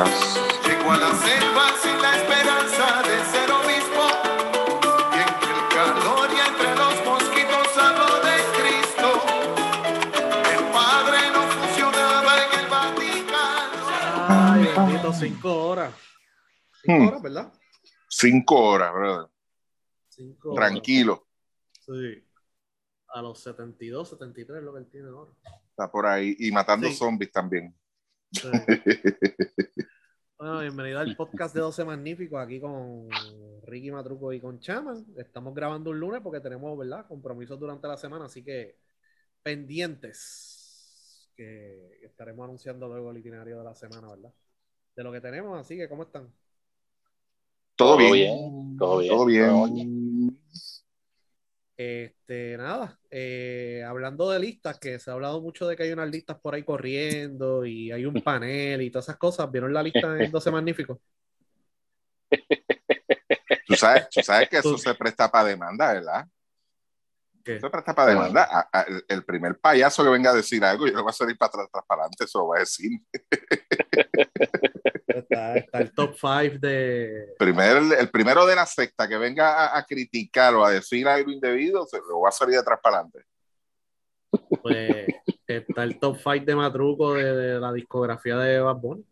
atrás. Llegó a la selva sin la esperanza de ser obispo. Y entre el calor y entre los mosquitos habló de Cristo. El Padre no funcionaba en el Vaticano. Ay, bendito, cinco horas. Cinco Hmm. horas, ¿verdad? Cinco horas, brother. Cinco horas. Tranquilo. Sí. A los 72, 73 es lo que él tiene ahora. Está por ahí. Y matando Sí. zombies también. Sí. Bueno, bienvenido al podcast de 12 Magníficos aquí con Ricky Matruco y con Chaman. Estamos grabando un lunes porque tenemos, ¿verdad? Compromisos durante la semana, así que pendientes que estaremos anunciando luego el itinerario de la semana, ¿verdad? De lo que tenemos, así que ¿cómo están? Todo, Todo bien. bien, todo bien, Todo bien. Este, nada, eh, hablando de listas, que se ha hablado mucho de que hay unas listas por ahí corriendo y hay un panel y todas esas cosas. ¿Vieron la lista en 12 Magníficos? Tú sabes, tú sabes que eso Tú- se presta para demanda, ¿verdad? ¿Qué? Se presta para demanda. A- a- el- primer payaso que venga a decir algo, yo le voy a salir para atrás, para adelante, eso lo voy a decir. Está, está el top 5 de, Primer, el primero de la secta que venga a, a criticar o a decir algo indebido, se lo va a salir de atrás para adelante. pues, está el top 5 de Matruco de, de la discografía de Bad Bunny.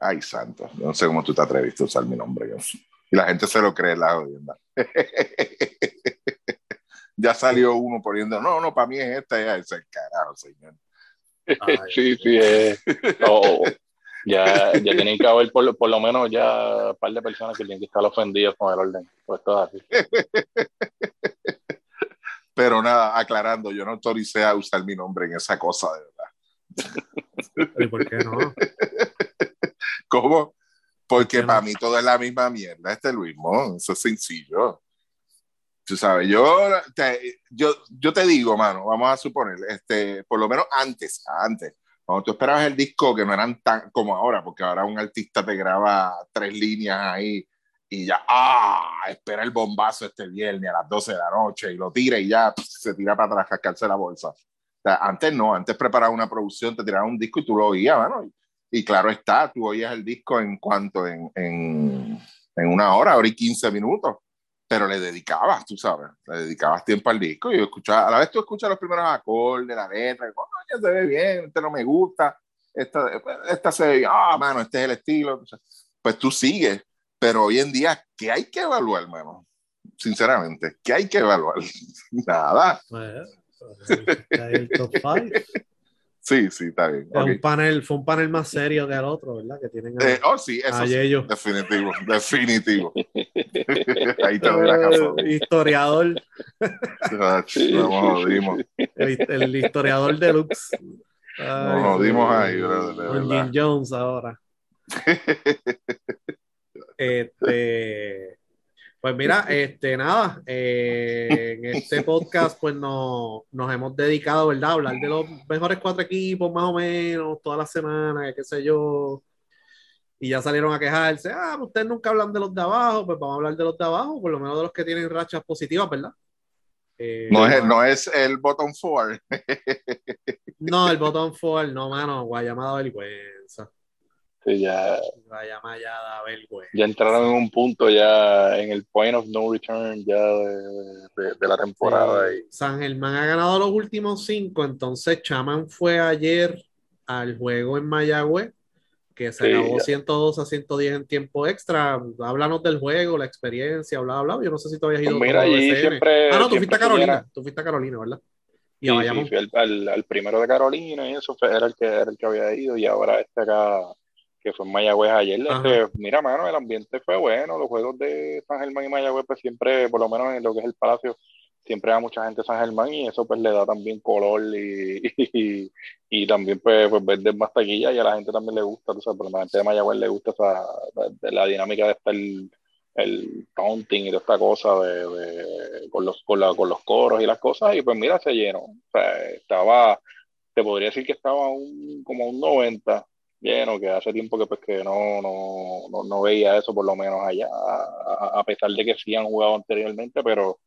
Ay, santo. Yo no sé cómo tú te atreviste a usar mi nombre. yo. Y la gente se lo cree, la jodienda. Ya salió uno poniendo, no, no, para mí es esta, ya ese carajo, señor. Ay, Sí, sí, eh, oh, ya, ya tienen que haber por, lo- por lo menos ya un par de personas que tienen que estar ofendidas con el orden. Pues todo así. Pero nada, aclarando, yo no autoricé a usar mi nombre en esa cosa, de verdad. ¿Y por qué no? ¿Cómo? Porque qué no? para mí todo es la misma mierda, este Luis Mon, eso es sencillo. Tú sabes, yo te, yo, yo te digo, mano, vamos a suponer, este, por lo menos antes, antes, cuando tú esperabas el disco, que no eran tan como ahora, porque ahora un artista te graba tres líneas ahí y ya, ah, espera el bombazo este viernes a las 12 de la noche y lo tira y ya se tira para atrás, cascarse la bolsa. O sea, antes no, antes preparaba una producción, te tiraba un disco y tú lo oías, mano, y, y claro está, tú oías el disco en cuanto, en, en, en una hora, hora y 15 minutos pero le dedicabas, tú sabes, le dedicabas tiempo al disco y escuchaba, a la vez tú escuchas los primeros acordes, la letra, y, coño, se ve bien, este no me gusta, esta, esta se ve, ah, mano, este es el estilo, pues tú sigues, pero hoy en día, ¿qué hay que evaluar, hermano? Sinceramente, ¿qué hay que evaluar? Nada. Pues, está el top 5. Sí, sí, está bien. Fue, ok. un panel, fue un panel más serio que el otro, ¿verdad? Que tienen a- Eh, oh, sí, eso sí, Yello. definitivo, definitivo. Ahí te doy la. Eh, historiador, Nos jodimos, el, el historiador deluxe. Ay, nos jodimos sí. ahí, brother, Con. Jim Jones ahora. Este, pues mira, este, nada, eh, en este podcast pues no, nos hemos dedicado, ¿verdad? A hablar de los mejores cuatro equipos más o menos, toda la semana, qué sé yo. Y ya salieron a quejarse, ah, ustedes nunca hablan de los de abajo, pues vamos a hablar de los de abajo, por lo menos de los que tienen rachas positivas, ¿verdad? Eh, No es, no es el bottom four. no, el botón forward, no, mano, Guayama da vergüenza. Sí, ya, Guayama ya ya entraron en un punto ya en el point of no return ya de, de- de la temporada. Sí. Y, San Germán ha ganado los últimos cinco, entonces Chaman fue ayer al juego en Mayagüez, que se Sí, acabó ya. 102 a 110 en tiempo extra. Háblanos del juego, la experiencia, bla, bla. Yo no sé si tú habías ido Pues mira, allí siempre- Ah, no, tú fuiste a Carolina. Tú fuiste a Carolina, ¿verdad? Y Sí, fui al, al- al primero de Carolina y eso fue- era el que era el que había ido y ahora este acá que fue en Mayagüez ayer este, mira mano el ambiente fue bueno los juegos de San Germán y Mayagüez pues siempre por lo menos en lo que es el Palacio siempre va mucha gente a San Germán y eso pues le da también color y, y, y también pues, pues vender más taquilla y a la gente también le gusta, tú sabes, pero a la gente de Mayagüez le gusta esa, la, la dinámica de estar el, el taunting y toda esta cosa de, de- con, los, con, la- con los coros y las cosas y pues mira, se llenó. O sea, estaba, te podría decir que estaba un, como un 90 lleno, que hace tiempo que pues que no, no, no, no veía eso por lo menos allá, a, a pesar de que sí han jugado anteriormente, pero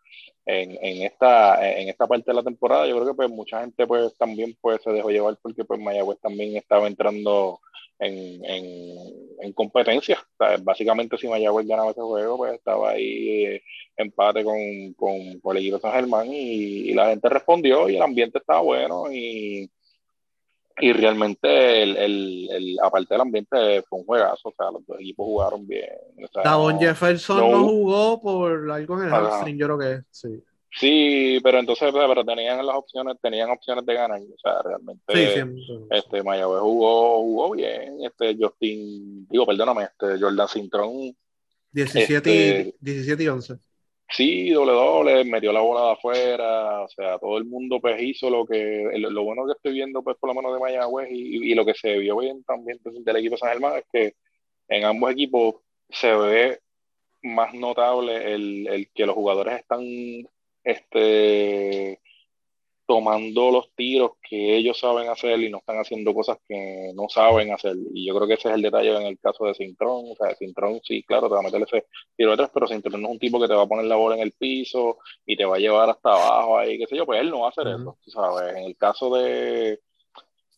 en, en, esta, en esta parte de la temporada, yo creo que pues mucha gente pues también pues se dejó llevar porque pues Mayagüez también estaba entrando en, en, en competencia. básicamente si Mayagüez ganaba ese juego, pues estaba ahí eh, empate con, con, con, el equipo San Germán y, y, la gente respondió y el ambiente estaba bueno y y realmente, el, el, el, aparte del ambiente, fue un juegazo. O sea, los dos equipos jugaron bien. O sea, Davon Jefferson no, no, jugó por algo en el hamstring, yo creo que sí. Sí, pero entonces pero tenían las opciones, tenían opciones de ganar. O sea, realmente sí, sí, este Mayagüez jugó, jugó bien. Este Justin, digo, perdóname, este Jordan Cintrón. 17, este, y, 17 y 11 sí, doble doble, metió la bola de afuera, o sea, todo el mundo pues hizo lo que, lo bueno que estoy viendo pues por lo menos de Mayagüez y, y lo que se vio bien también pues, del equipo de San Germán es que en ambos equipos se ve más notable el, el que los jugadores están este tomando los tiros que ellos saben hacer y no están haciendo cosas que no saben hacer. Y yo creo que ese es el detalle en el caso de Cintrón. O sea, Cintrón sí, claro, te va a meter ese tiro de tres, pero Cintrón no es un tipo que te va a poner la bola en el piso y te va a llevar hasta abajo ahí, qué sé yo, pues él no va a hacer eso, ¿sabes? En el caso de,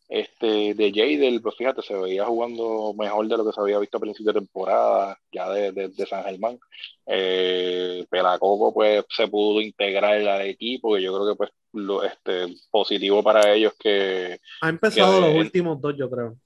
este, de Jadel, pues fíjate, se veía jugando mejor de lo que se había visto a principio de temporada, ya de, de, de San Germán. Eh, Pelacoco, pues, se pudo integrar al equipo, que yo creo que, pues, lo, este, positivo para ellos que... Ha empezado que, los últimos dos, yo creo.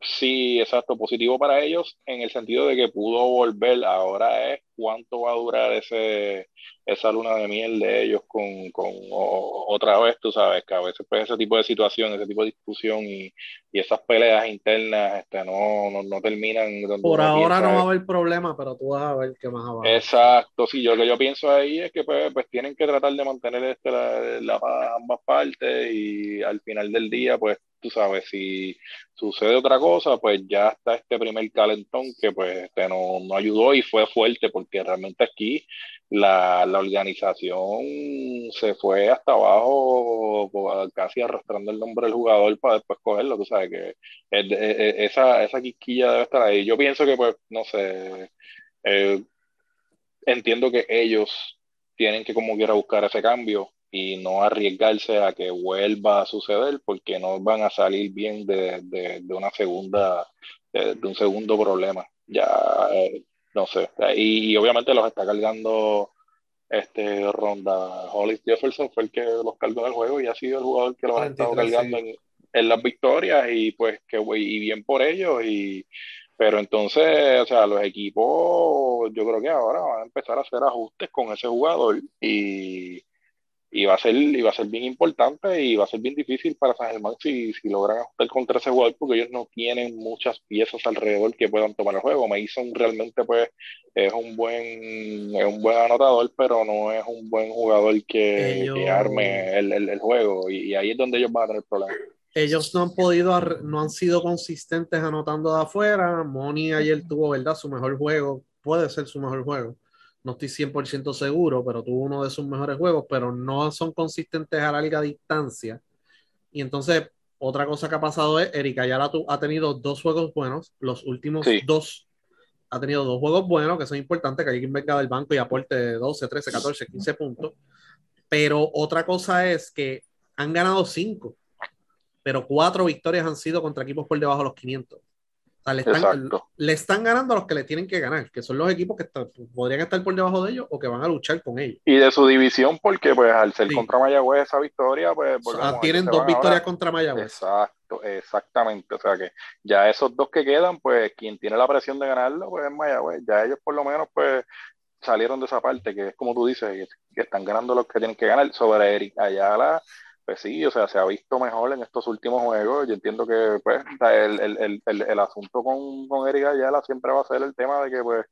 Sí, exacto, positivo para ellos en el sentido de que pudo volver. Ahora es cuánto va a durar ese, esa luna de miel de ellos con, con o, otra vez, tú sabes, que a veces pues ese tipo de situación, ese tipo de discusión y, y esas peleas internas este, no, no, no terminan. Por ahora no va a haber problema, pero tú vas a ver qué más abajo. Exacto, sí, yo lo que yo pienso ahí es que pues, pues tienen que tratar de mantener este, la, la, ambas partes y al final del día, pues tú sabes, si sucede otra cosa, pues ya está este primer calentón que pues este, no, no ayudó y fue fuerte porque realmente aquí la, la, organización se fue hasta abajo casi arrastrando el nombre del jugador para después cogerlo, tú sabes que esa, esa quisquilla debe estar ahí. Yo pienso que pues, no sé, eh, entiendo que ellos tienen que como quiera buscar ese cambio y no arriesgarse a que vuelva a suceder porque no van a salir bien de, de, de una segunda, de, de, un segundo problema. Ya, eh, no sé, y, y, obviamente los está cargando este Ronda Hollis Jefferson fue el que los cargó en el juego y ha sido el jugador que los ha estado cargando sí. en, en, las victorias y pues que y bien por ellos y pero entonces, o sea, los equipos yo creo que ahora van a empezar a hacer ajustes con ese jugador y y va a ser y va a ser bien importante y va a ser bien difícil para San Germán si, si logran ajustar contra ese jugador porque ellos no tienen muchas piezas alrededor que puedan tomar el juego. Mason realmente pues es un buen es un buen anotador pero no es un buen jugador que, ellos... que arme el, el, el juego y, y, ahí es donde ellos van a tener problemas. Ellos no han podido no han sido consistentes anotando de afuera. Moni ayer tuvo verdad su mejor juego puede ser su mejor juego no estoy 100% seguro, pero tuvo uno de sus mejores juegos, pero no son consistentes a larga distancia. Y entonces, otra cosa que ha pasado es, Erika Ayala ha tenido dos juegos buenos, los últimos sí. dos, ha tenido dos juegos buenos, que son importantes, que alguien venga del banco y aporte 12, 13, 14, 15 puntos. Pero otra cosa es que han ganado cinco, pero cuatro victorias han sido contra equipos por debajo de los 500 sea, le, están, le, están, ganando a los que le tienen que ganar, que son los equipos que está, podrían estar por debajo de ellos o que van a luchar con ellos. Y de su división, porque pues al ser sí. contra Mayagüez esa victoria, pues... O sea, tienen dos victorias ahora. contra Mayagüez. Exacto, exactamente. O sea que ya esos dos que quedan, pues quien tiene la presión de ganarlo, pues es Mayagüez. Ya ellos por lo menos, pues salieron de esa parte, que es como tú dices, que están ganando los que tienen que ganar. Sobre Eric Ayala pues sí, o sea, se ha visto mejor en estos últimos juegos. Yo entiendo que pues, el, el, el, el asunto con, con Eric Ayala siempre va a ser el tema de que pues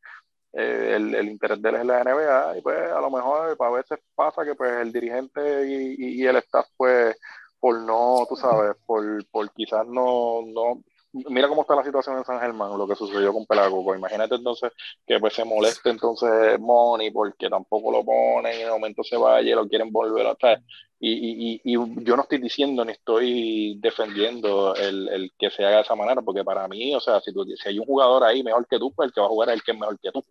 eh, el, el, interés de él es la NBA y pues a lo mejor a veces pasa que pues el dirigente y, y, y el staff pues por no, tú sabes, por, por quizás no, no, mira cómo está la situación en San Germán, lo que sucedió con Pelagoco. Imagínate entonces que pues se moleste entonces Money porque tampoco lo ponen y de momento se vaya y lo quieren volver a traer. Y, y, y, yo no estoy diciendo ni estoy defendiendo el, el, que se haga de esa manera, porque para mí, o sea, si, tú, si hay un jugador ahí mejor que tú, pues el que va a jugar es el que es mejor que tú.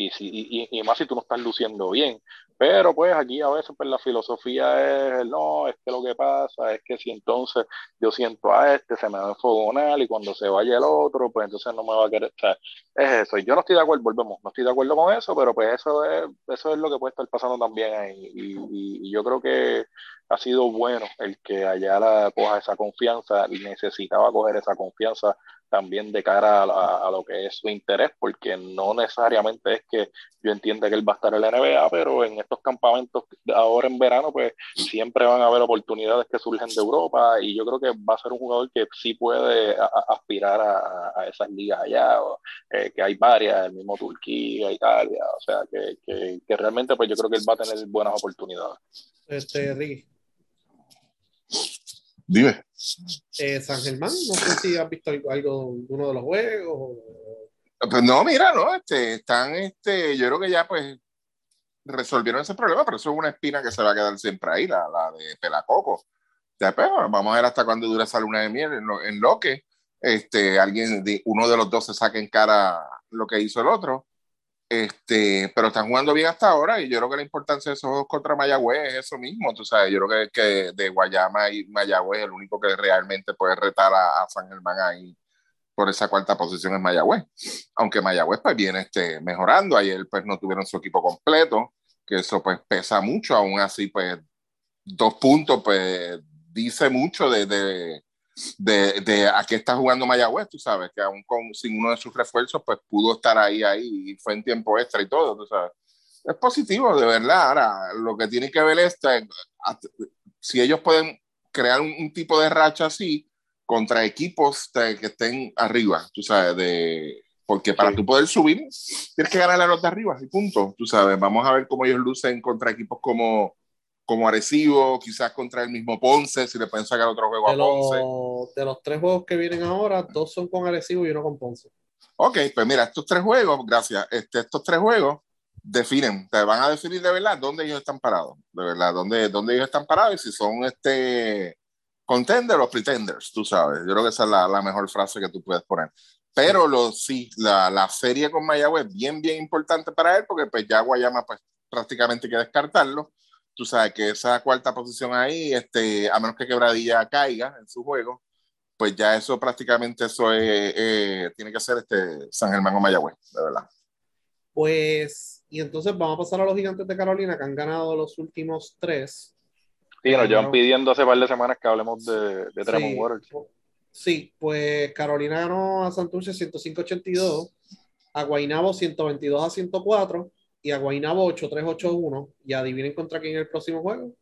Y, si, y, y, más si tú no estás luciendo bien. Pero pues aquí a veces pues la filosofía es, no, es que lo que pasa es que si entonces yo siento a este, se me va a enfogonar y cuando se vaya el otro, pues entonces no me va a querer. Sea, es eso. Y yo no estoy de acuerdo, volvemos, no estoy de acuerdo con eso, pero pues eso es, eso es lo que puede estar pasando también ahí. Y, y yo creo que ha sido bueno el que la coja esa confianza y necesitaba coger esa confianza también de cara a, lo que es su interés, porque no necesariamente es que yo entienda que él va a estar en la NBA, pero en estos campamentos ahora en verano, pues siempre van a haber oportunidades que surgen de Europa y yo creo que va a ser un jugador que sí puede aspirar a, esas ligas allá, eh, que hay varias, el mismo Turquía, Italia, o sea, que, que, realmente pues yo creo que él va a tener buenas oportunidades. Este, Ricky. Dime. Eh, San Germán, no sé si has visto algo, uno de los juegos. Pues no, mira, no, este, están, este, yo creo que ya pues resolvieron ese problema, pero eso es una espina que se va a quedar siempre ahí, la, la de Pelacoco. Después, vamos a ver hasta cuándo dura esa luna de miel en lo, en lo que este, alguien, de, uno de los dos se saque en cara lo que hizo el otro. Este, pero están jugando bien hasta ahora y yo creo que la importancia de esos juegos contra Mayagüez es eso mismo, tú sabes, yo creo que, que de Guayama y Mayagüez el único que realmente puede retar a, San Germán ahí por esa cuarta posición es Mayagüez, aunque Mayagüez pues viene este, mejorando, ayer pues no tuvieron su equipo completo, que eso pues pesa mucho, aún así pues dos puntos pues dice mucho de, de de, de a qué está jugando Mayagüez, tú sabes, que aún con, sin uno de sus refuerzos, pues pudo estar ahí, ahí, y fue en tiempo extra y todo, tú sabes. Es positivo, de verdad. Ahora, lo que tiene que ver es si ellos pueden crear un, tipo de racha así contra equipos que estén arriba, tú sabes, de, porque para tú poder subir, tienes que ganar a los de arriba, y punto, tú sabes. Vamos a ver cómo ellos lucen contra equipos como como Arecibo, quizás contra el mismo Ponce, si le pueden sacar otro juego a Ponce. de los tres juegos que vienen ahora, dos son con Arecibo y uno con Ponce. Ok, pues mira, estos tres juegos, gracias, este, estos tres juegos definen, te van a definir de verdad dónde ellos están parados, de verdad, dónde, dónde ellos están parados y si son este contenders o pretenders, tú sabes. Yo creo que esa es la, la mejor frase que tú puedes poner. Pero lo, sí, la, la serie con Mayagüez es bien, bien importante para él porque pues ya Guayama pues prácticamente hay que descartarlo tú sabes que esa cuarta posición ahí, este, a menos que Quebradilla caiga en su juego, pues ya eso prácticamente eso es, eh, tiene que ser este San Germán o Mayagüez, de verdad. Pues, y entonces vamos a pasar a los gigantes de Carolina que han ganado los últimos tres. Sí, nos llevan pidiendo hace par de semanas que hablemos de, de sí, Waters. Sí, pues Carolina ganó a Santurce 105-82, a Guaynabo 122 a 104 y a Guaynabo 8-3-8-1. Y adivinen contra quién es el próximo juego.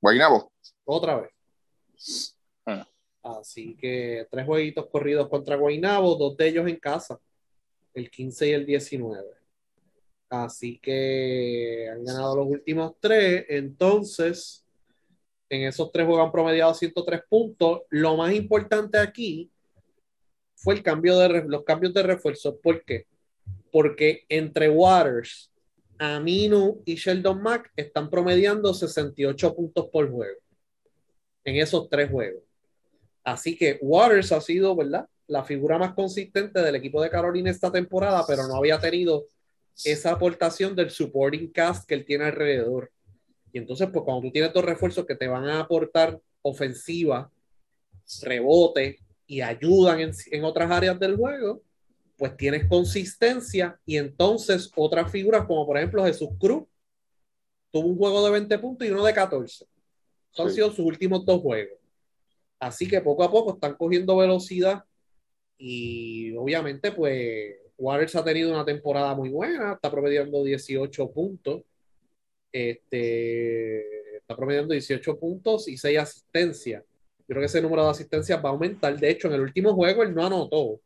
Guaynabo. Otra vez. Ah. Así que tres jueguitos corridos contra Guaynabo, dos de ellos en casa, el 15 y el 19. Así que han ganado los últimos tres. Entonces, en esos tres juegos han promediado 103 puntos. Lo más importante aquí fue el cambio de los cambios de refuerzo. ¿Por qué? Porque entre Waters, Aminu y Sheldon Mack están promediando 68 puntos por juego en esos tres juegos. Así que Waters ha sido, ¿verdad? La figura más consistente del equipo de Carolina esta temporada, pero no había tenido esa aportación del supporting cast que él tiene alrededor. Y entonces, pues cuando tú tienes dos refuerzos que te van a aportar ofensiva, rebote y ayudan en, en otras áreas del juego, pues tienes consistencia y entonces otras figuras como por ejemplo Jesús Cruz tuvo un juego de 20 puntos y uno de 14. Son han sido sus últimos dos juegos. Así que poco a poco están cogiendo velocidad y obviamente pues Waters ha tenido una temporada muy buena, está promediando 18 puntos. Este, está promediando 18 puntos y 6 asistencias. Yo creo que ese número de asistencias va a aumentar. De hecho, en el último juego él no anotó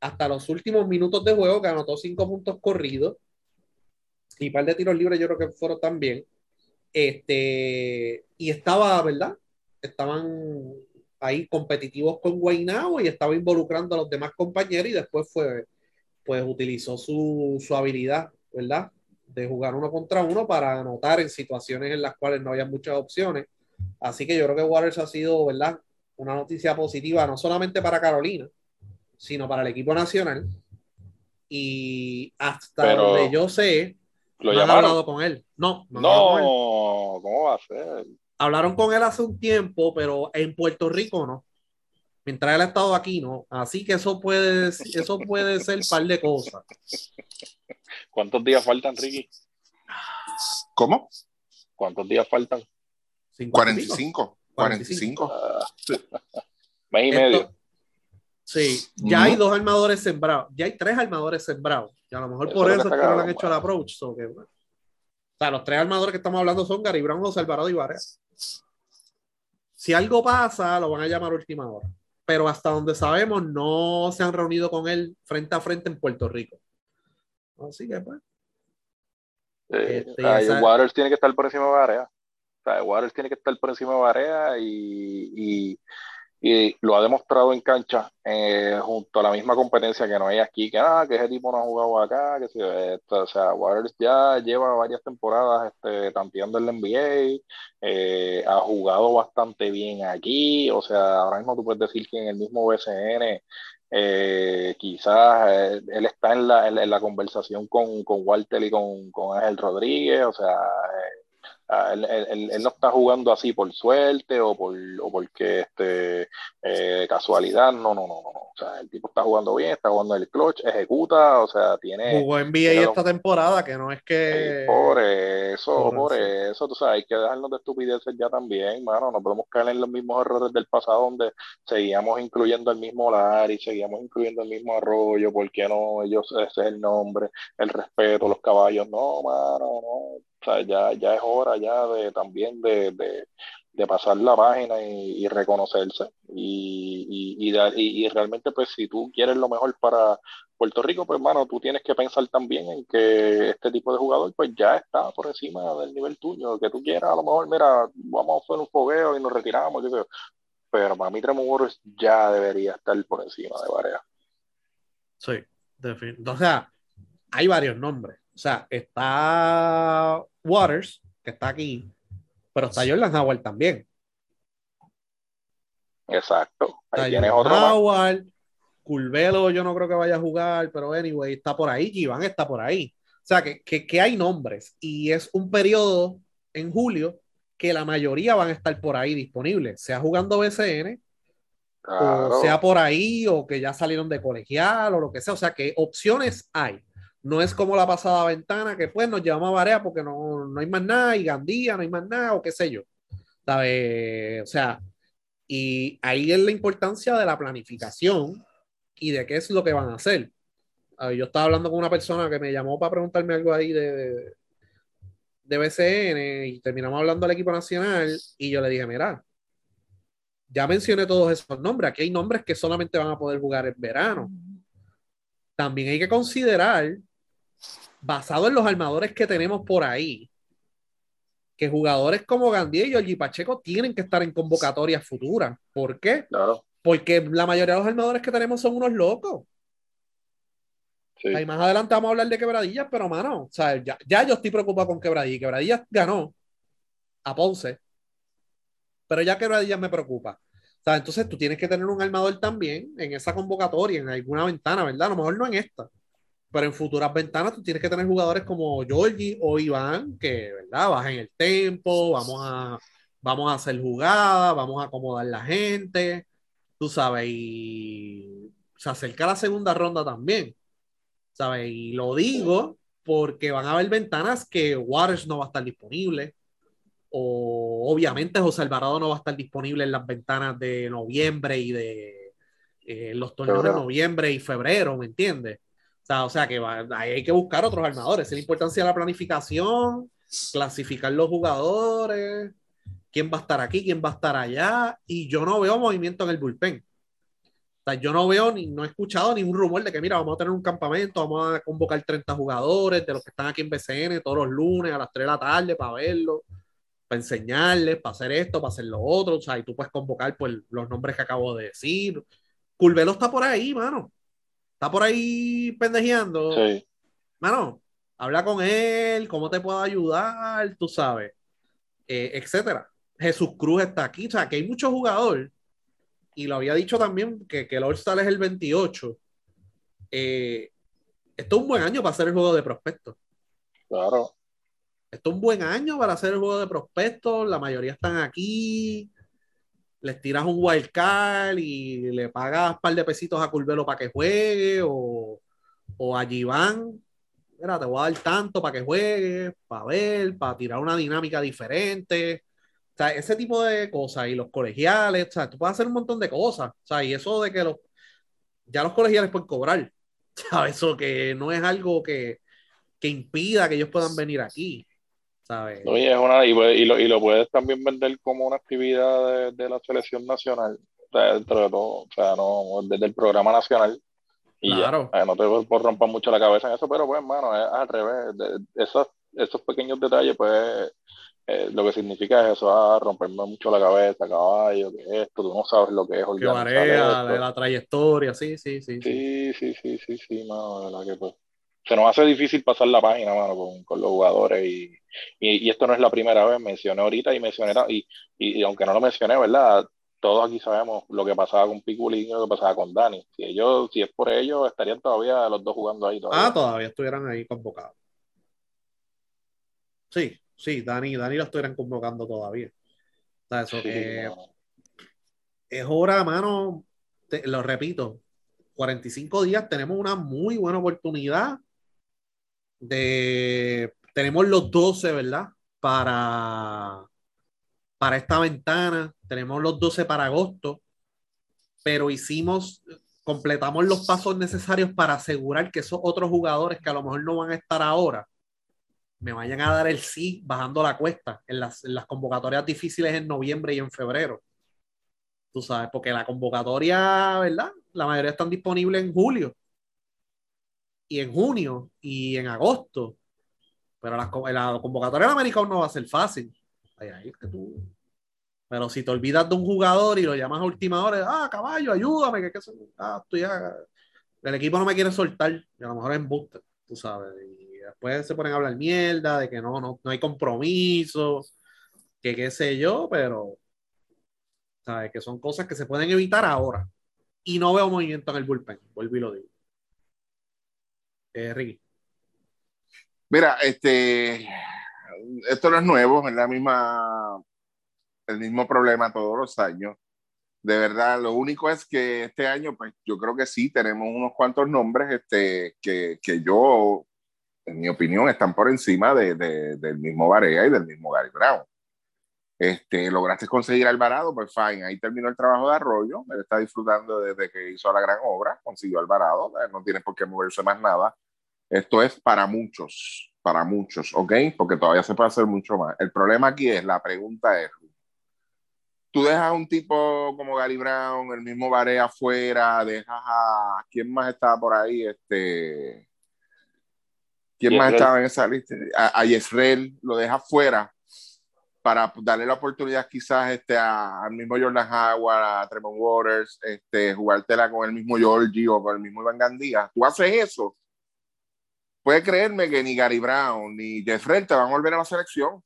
hasta los últimos minutos de juego, que anotó cinco puntos corridos y un par de tiros libres, yo creo que fueron también. Este, y estaba, ¿verdad? Estaban ahí competitivos con Guaynabo y estaba involucrando a los demás compañeros y después fue, pues utilizó su, su habilidad, ¿verdad? De jugar uno contra uno para anotar en situaciones en las cuales no había muchas opciones. Así que yo creo que Waters ha sido, ¿verdad? Una noticia positiva, no solamente para Carolina, sino para el equipo nacional. y hasta Pero- donde yo sé, Lo no han hablado con él. No, no, con él. No, ¿cómo va a ser? Hablaron con él hace un tiempo, pero en Puerto Rico no. Mientras él ha estado aquí, no. Así que eso puede, eso puede ser un par de cosas. ¿Cuántos días faltan, Ricky? ¿Cómo? ¿Cuántos días faltan? 50 y pico. 45. 45. Ah, Sí. mes y Esto- medio. Sí, ya hay dos armadores sembrados, ya hay tres armadores sembrados. Y a lo mejor Eso por eso es que no le han hecho el approach. so que, bueno. O sea, los tres armadores que estamos hablando son Gary Brown, José Alvarado y Varela. Si algo pasa, lo van a llamar a última hora. Pero hasta donde sabemos, no se han reunido con él frente a frente en Puerto Rico. Así que, pues. Eh, Este, ay, Waters tiene que estar por encima de Barea. O sea, Waters tiene que estar por encima de Barea y, y, y lo ha demostrado en cancha eh, junto a la misma competencia que no hay aquí, que, ah, que ese tipo no ha jugado acá, que si o sea, Waters ya lleva varias temporadas este, tanteando en la NBA, eh, ha jugado bastante bien aquí, o sea, ahora mismo tú puedes decir que en el mismo BCN eh, quizás eh, él está en la, en la- conversación con, con Walter y con, con Ángel Rodríguez, o sea, ah, él, él- él- no está jugando así por suerte o, por, o porque este, eh, casualidad, no, no, no, no, o sea, el tipo está jugando bien, está jugando el clutch, ejecuta, o sea, tiene... Jugó NBA pero- esta temporada, que no es que. Por eso, por eso. tú sabes, hay que dejarnos de estupideces ya también, mano, no podemos caer en los mismos errores del pasado donde seguíamos incluyendo el mismo Larry, seguíamos incluyendo el mismo Arroyo, ¿por qué no? Ellos, ese es el nombre, el respeto, los caballos, no, mano, no, o sea, ya, ya es hora ya de también de, de, de pasar la página y, reconocerse y, y, y, realmente pues si tú quieres lo mejor para Puerto Rico, pues hermano, tú tienes que pensar también en que este tipo de jugador pues ya está por encima del nivel tuyo, que tú quieras, a lo mejor, mira, vamos a hacer un fogueo y nos retiramos, yo. pero para mí Tremont ya debería estar por encima de Barea. Sí, defin- O sea, hay varios nombres. O sea, está Waters, que está aquí, pero está Jordan Howard también. Exacto. Ahí Está tienes Jordan otro. Howard, Curvelo yo no creo que vaya a jugar, pero anyway, está por ahí, Giván está por ahí. O sea, que, que, que hay nombres y es un periodo en julio que la mayoría van a estar por ahí disponibles, sea jugando BCN Claro. o sea por ahí, o que ya salieron de colegial, o lo que sea. O sea, que opciones hay. No es como la pasada ventana, que pues nos llevamos a Barea porque no, no hay más nada, y Gandía, no hay más nada, o qué sé yo. ¿Sabe? O sea, y ahí es la importancia de la planificación y de qué es lo que van a hacer. Yo estaba hablando con una persona que me llamó para preguntarme algo ahí de, de, de BCN y terminamos hablando del equipo nacional y yo le dije, mira, ya mencioné todos esos nombres. Aquí hay nombres que solamente van a poder jugar en verano. También hay que considerar, basado en los armadores que tenemos por ahí, que jugadores como Gandía y Giorgi Pacheco tienen que estar en convocatorias futuras. ¿Por qué? Claro. Porque la mayoría de los armadores que tenemos son unos locos. Sí. Ahí más adelante vamos a hablar de quebradillas, pero mano, o sea, ya, ya yo estoy preocupado con quebradillas. Quebradillas ganó a Ponce, pero ya quebradillas me preocupa. O sea, entonces tú tienes que tener un armador también en esa convocatoria, en alguna ventana, ¿verdad? A lo mejor no en esta, pero en futuras ventanas tú tienes que tener jugadores como Georgie o Iván, que, ¿verdad? Bajen el tempo, vamos a, vamos a hacer jugadas, vamos a acomodar la gente, tú sabes, y se acerca la segunda ronda también. ¿sabes? Y lo digo porque van a haber ventanas que Waters no va a estar disponible. O obviamente José Alvarado no va a estar disponible en las ventanas de noviembre y de eh, los torneos de noviembre y febrero, ¿me entiendes? Sea, o sea que va- ahí hay que buscar otros armadores. Es la importancia de la planificación, clasificar los jugadores, quién va a estar aquí, quién va a estar allá. Y yo no veo movimiento en el bullpen. O sea, yo no veo ni no he escuchado ni un rumor de que, mira, vamos a tener un campamento, vamos a convocar 30 jugadores de los que están aquí en BCN todos los lunes a las 3 de la tarde para verlo, para enseñarles, para hacer esto, para hacer lo otro. O sea, y tú puedes convocar pues, los nombres que acabo de decir. Curvelo está por ahí, mano. Está por ahí pendejeando. Sí. Mano, habla con él, cómo te puedo ayudar, tú sabes, eh, etcétera. Jesús Cruz está aquí, o sea, que hay muchos jugadores, y lo había dicho también que, que el All-Star es el 28. Eh, esto es un buen año para hacer el juego de prospectos. Claro. Esto es un buen año para hacer el juego de prospectos. La mayoría están aquí. Les tiras un wild card y le pagas un par de pesitos a Curvelo para que juegue o, o a Giván. Mira, te voy a dar tanto para que juegue, para ver, para tirar una dinámica diferente. O sea, ese tipo de cosas y los colegiales, o sea, tú puedes hacer un montón de cosas. O sea, y eso de que los, ya los colegiales pueden cobrar. ¿Sabes? Eso que no es algo que, que impida que ellos puedan venir aquí. ¿Sabes? Oye, es una, y, y lo, y lo puedes también vender como una actividad de, de la selección nacional, o sea, dentro de todo, o sea, no, desde el programa nacional. Y Claro. ya, Eh, no te voy por romper mucho la cabeza en eso, pero pues, hermano, es al revés. De- esos, esos pequeños detalles, pues, eh, lo que significa es eso, a romperme mucho la cabeza, caballo, que esto, tú no sabes lo que es Que varía esto. la, trayectoria, sí, sí, sí. sí. Sí, sí, sí, sí, sí, mano, de verdad que pues. Se nos hace difícil pasar la página, mano, con, con los jugadores y, y, y esto no es la primera vez, mencioné ahorita y mencioné, y, y, aunque no lo mencioné, ¿verdad? Todos aquí sabemos lo que pasaba con Piculín y lo que pasaba con Dani. Si ellos, si es por ellos, estarían todavía los dos jugando ahí todavía. Ah, todavía estuvieran ahí convocados. Sí, sí, Dani, Dani lo estuvieran convocando todavía. O sea, eso Sí, que es hora, mano, te- lo repito, 45 días tenemos una muy buena oportunidad de, tenemos los 12, ¿verdad? Para, para esta ventana, tenemos los 12 para agosto, pero hicimos, completamos los pasos necesarios para asegurar que esos otros jugadores que a lo mejor no van a estar ahora, me vayan a dar el sí bajando la cuesta en las, en las convocatorias difíciles en noviembre y en febrero. Tú sabes, porque la convocatoria, ¿verdad? La mayoría están disponibles en julio y en junio y en agosto. Pero la, la convocatoria del americano no va a ser fácil. Ahí, ahí que tú. Pero si te olvidas de un jugador y lo llamas a última hora, ah, caballo, ayúdame, que, que eso- ah, estoy ya- el equipo no me quiere soltar, y a lo mejor es embuste, tú sabes. Y después se ponen a hablar mierda de que no, no, no hay compromiso, que qué sé yo, pero ¿sabes? Que son cosas que se pueden evitar ahora. Y no veo movimiento en el bullpen, vuelvo y lo digo. Eh, Ricky. Mira, este, esto no es nuevo, es la misma, el mismo problema todos los años. De verdad, lo único es que este año, pues yo creo que sí, tenemos unos cuantos nombres este, que, que yo, en mi opinión, están por encima de, de- del mismo Barea y del mismo Gary Brown. Este, lograste conseguir a Alvarado, pues fine, ahí terminó el trabajo de Arroyo, él está disfrutando desde que hizo la gran obra, consiguió Alvarado, eh, no tiene por qué moverse más nada. Esto es para muchos, para muchos, ¿ok? Porque todavía se puede hacer mucho más. El problema aquí es, la pregunta es, tú dejas a un tipo como Gary Brown, el mismo Barea afuera, dejas a, ¿quién más estaba por ahí? Este, ¿quién más estaba en esa lista? A, a Yesrel, lo dejas fuera para darle la oportunidad quizás este, a- al mismo Jordan Howard, a Tremont Waters, este, jugártela con el mismo Georgie o con el mismo Iván Gandía. Tú haces eso, puedes creerme que ni Gary Brown ni Jeffrey te van a volver a la selección.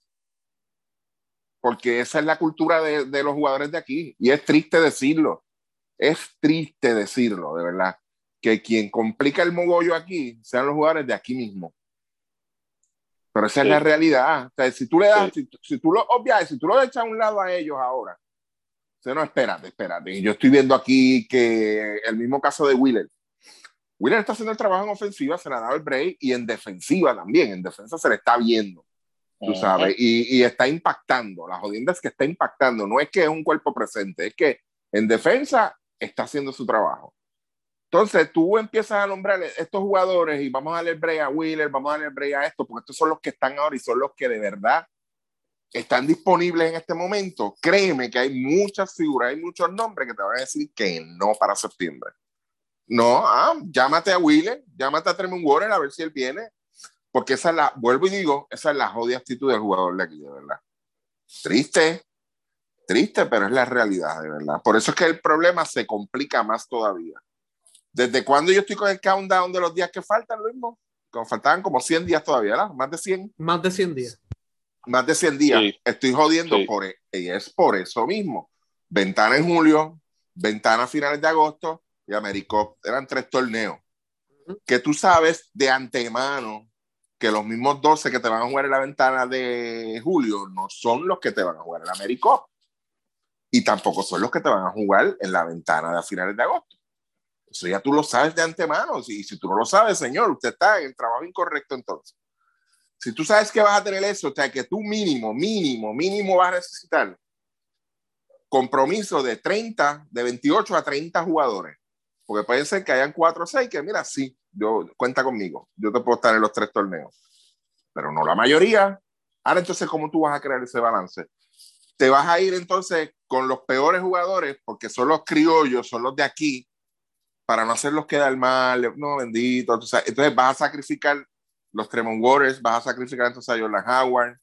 Porque esa es la cultura de, de los jugadores de aquí. Y es triste decirlo. Es triste decirlo, de verdad. Que quien complica el mogollo aquí sean los jugadores de aquí mismo. Pero esa es Sí. la realidad. O sea, si tú le das, Sí. si, si tú lo obvias, si tú lo echas a un lado a ellos ahora, o sea, no, espérate, espérate. Yo estoy viendo aquí que el mismo caso de Wheeler. Wheeler está haciendo el trabajo en ofensiva, se le ha dado el break y en defensiva también. En defensa se le está viendo, tú Ujú. sabes, y, y está impactando. La jodienda es que está impactando. No es que es un cuerpo presente, es que en defensa está haciendo su trabajo. Entonces tú empiezas a nombrar estos jugadores y vamos a darle break a Wheeler, vamos a darle break a esto, porque estos son los que están ahora y son los que de verdad están disponibles en este momento. Créeme que hay muchas figuras, hay muchos nombres que te van a decir que no para septiembre. No, ah, llámate a Wheeler, llámate a Tremont Water a ver si él viene, porque esa es la, vuelvo y digo, esa es la jodida actitud del jugador de aquí, de verdad. Triste, triste, pero es la realidad, de verdad. Por eso es que el problema se complica más todavía. ¿Desde cuándo yo estoy con el countdown de los días que faltan, lo mismo? Como faltaban como 100 días todavía, ¿verdad? Más de 100 Más de 100 días. más de 100 días. Sí. Estoy jodiendo Sí. por, e- y es por eso mismo. Ventana en julio, ventana a finales de agosto y Americop. Eran tres torneos. que tú sabes de antemano que los mismos 12 que te van a jugar en la ventana de julio no son los que te van a jugar en Américo y tampoco son los que te van a jugar en la ventana de a finales de agosto. Eso ya tú lo sabes de antemano. Y si tú no lo sabes, señor, usted está en el trabajo incorrecto entonces. Si tú sabes que vas a tener eso, o sea, que tú mínimo, mínimo, mínimo vas a necesitar compromiso de 30, de 28 a 30 jugadores. Porque puede ser que hayan 4 o 6 que, mira, sí, yo cuenta conmigo, yo te puedo estar en los tres torneos, pero no la mayoría. Ahora entonces, ¿cómo tú vas a crear ese balance? Te vas a ir entonces con los peores jugadores, porque son los criollos, son los de aquí, para no hacerlos quedar mal, no, bendito. Entonces, entonces vas a sacrificar los Tremont Waters, vas a sacrificar entonces a Jordan Howard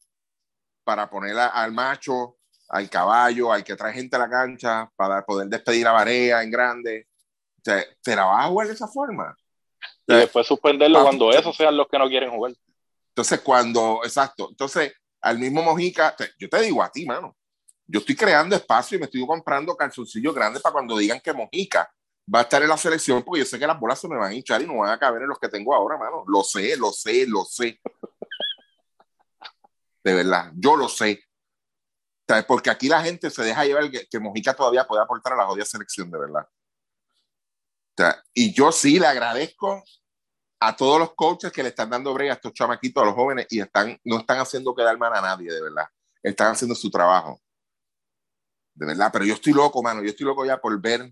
para poner al macho, al caballo, al que trae gente a la cancha, para poder despedir a Barea en grande. O sea, ¿te la vas a jugar de esa forma? Y después suspenderlo cuando esos sean los que no quieren jugar. Entonces, cuando, exacto, entonces al mismo Mojica, yo te digo a ti, mano, yo estoy creando espacio y me estoy comprando calzoncillos grandes para cuando digan que Mojica va a estar en la selección, porque yo sé que las bolas se me van a hinchar y no van a caber en los que tengo ahora, mano. Lo sé, lo sé, lo sé. De verdad, yo lo sé. Porque aquí la gente se deja llevar que, que Mojica todavía puede aportar a la jodida selección, de verdad. y yo sí le agradezco a todos los coaches que le están dando brega a estos chamaquitos, a los jóvenes, y están, no están haciendo quedar mal a nadie, de verdad. Están haciendo su trabajo. De verdad, pero yo estoy loco, mano. Yo estoy loco ya por ver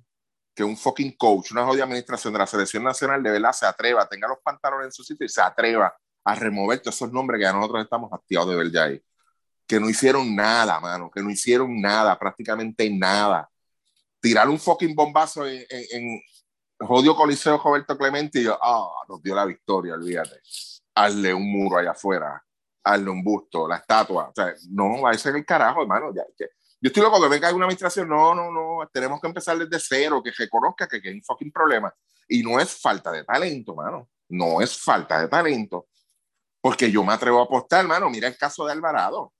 que un fucking coach, una jodida administración de la selección nacional, de verdad se atreva, tenga los pantalones en su sitio y se atreva a remover todos esos nombres que ya nosotros estamos hastiados de ver ya ahí. Que no hicieron nada, mano, que no hicieron nada, prácticamente nada. Tirar un fucking bombazo en, en, Jodio Coliseo Roberto Clemente y yo, ah, nos dio la victoria, olvídate. Hazle un muro allá afuera, hazle un busto, la estatua. O sea, no, va a ser el carajo, hermano. Ya, yo estoy loco que venga una administración. No, no, no, tenemos que empezar desde cero, que reconozca que, que hay un fucking problema. Y no es falta de talento, mano. No es falta de talento. Porque yo me atrevo a apostar, hermano. Mira el caso de Alvarado.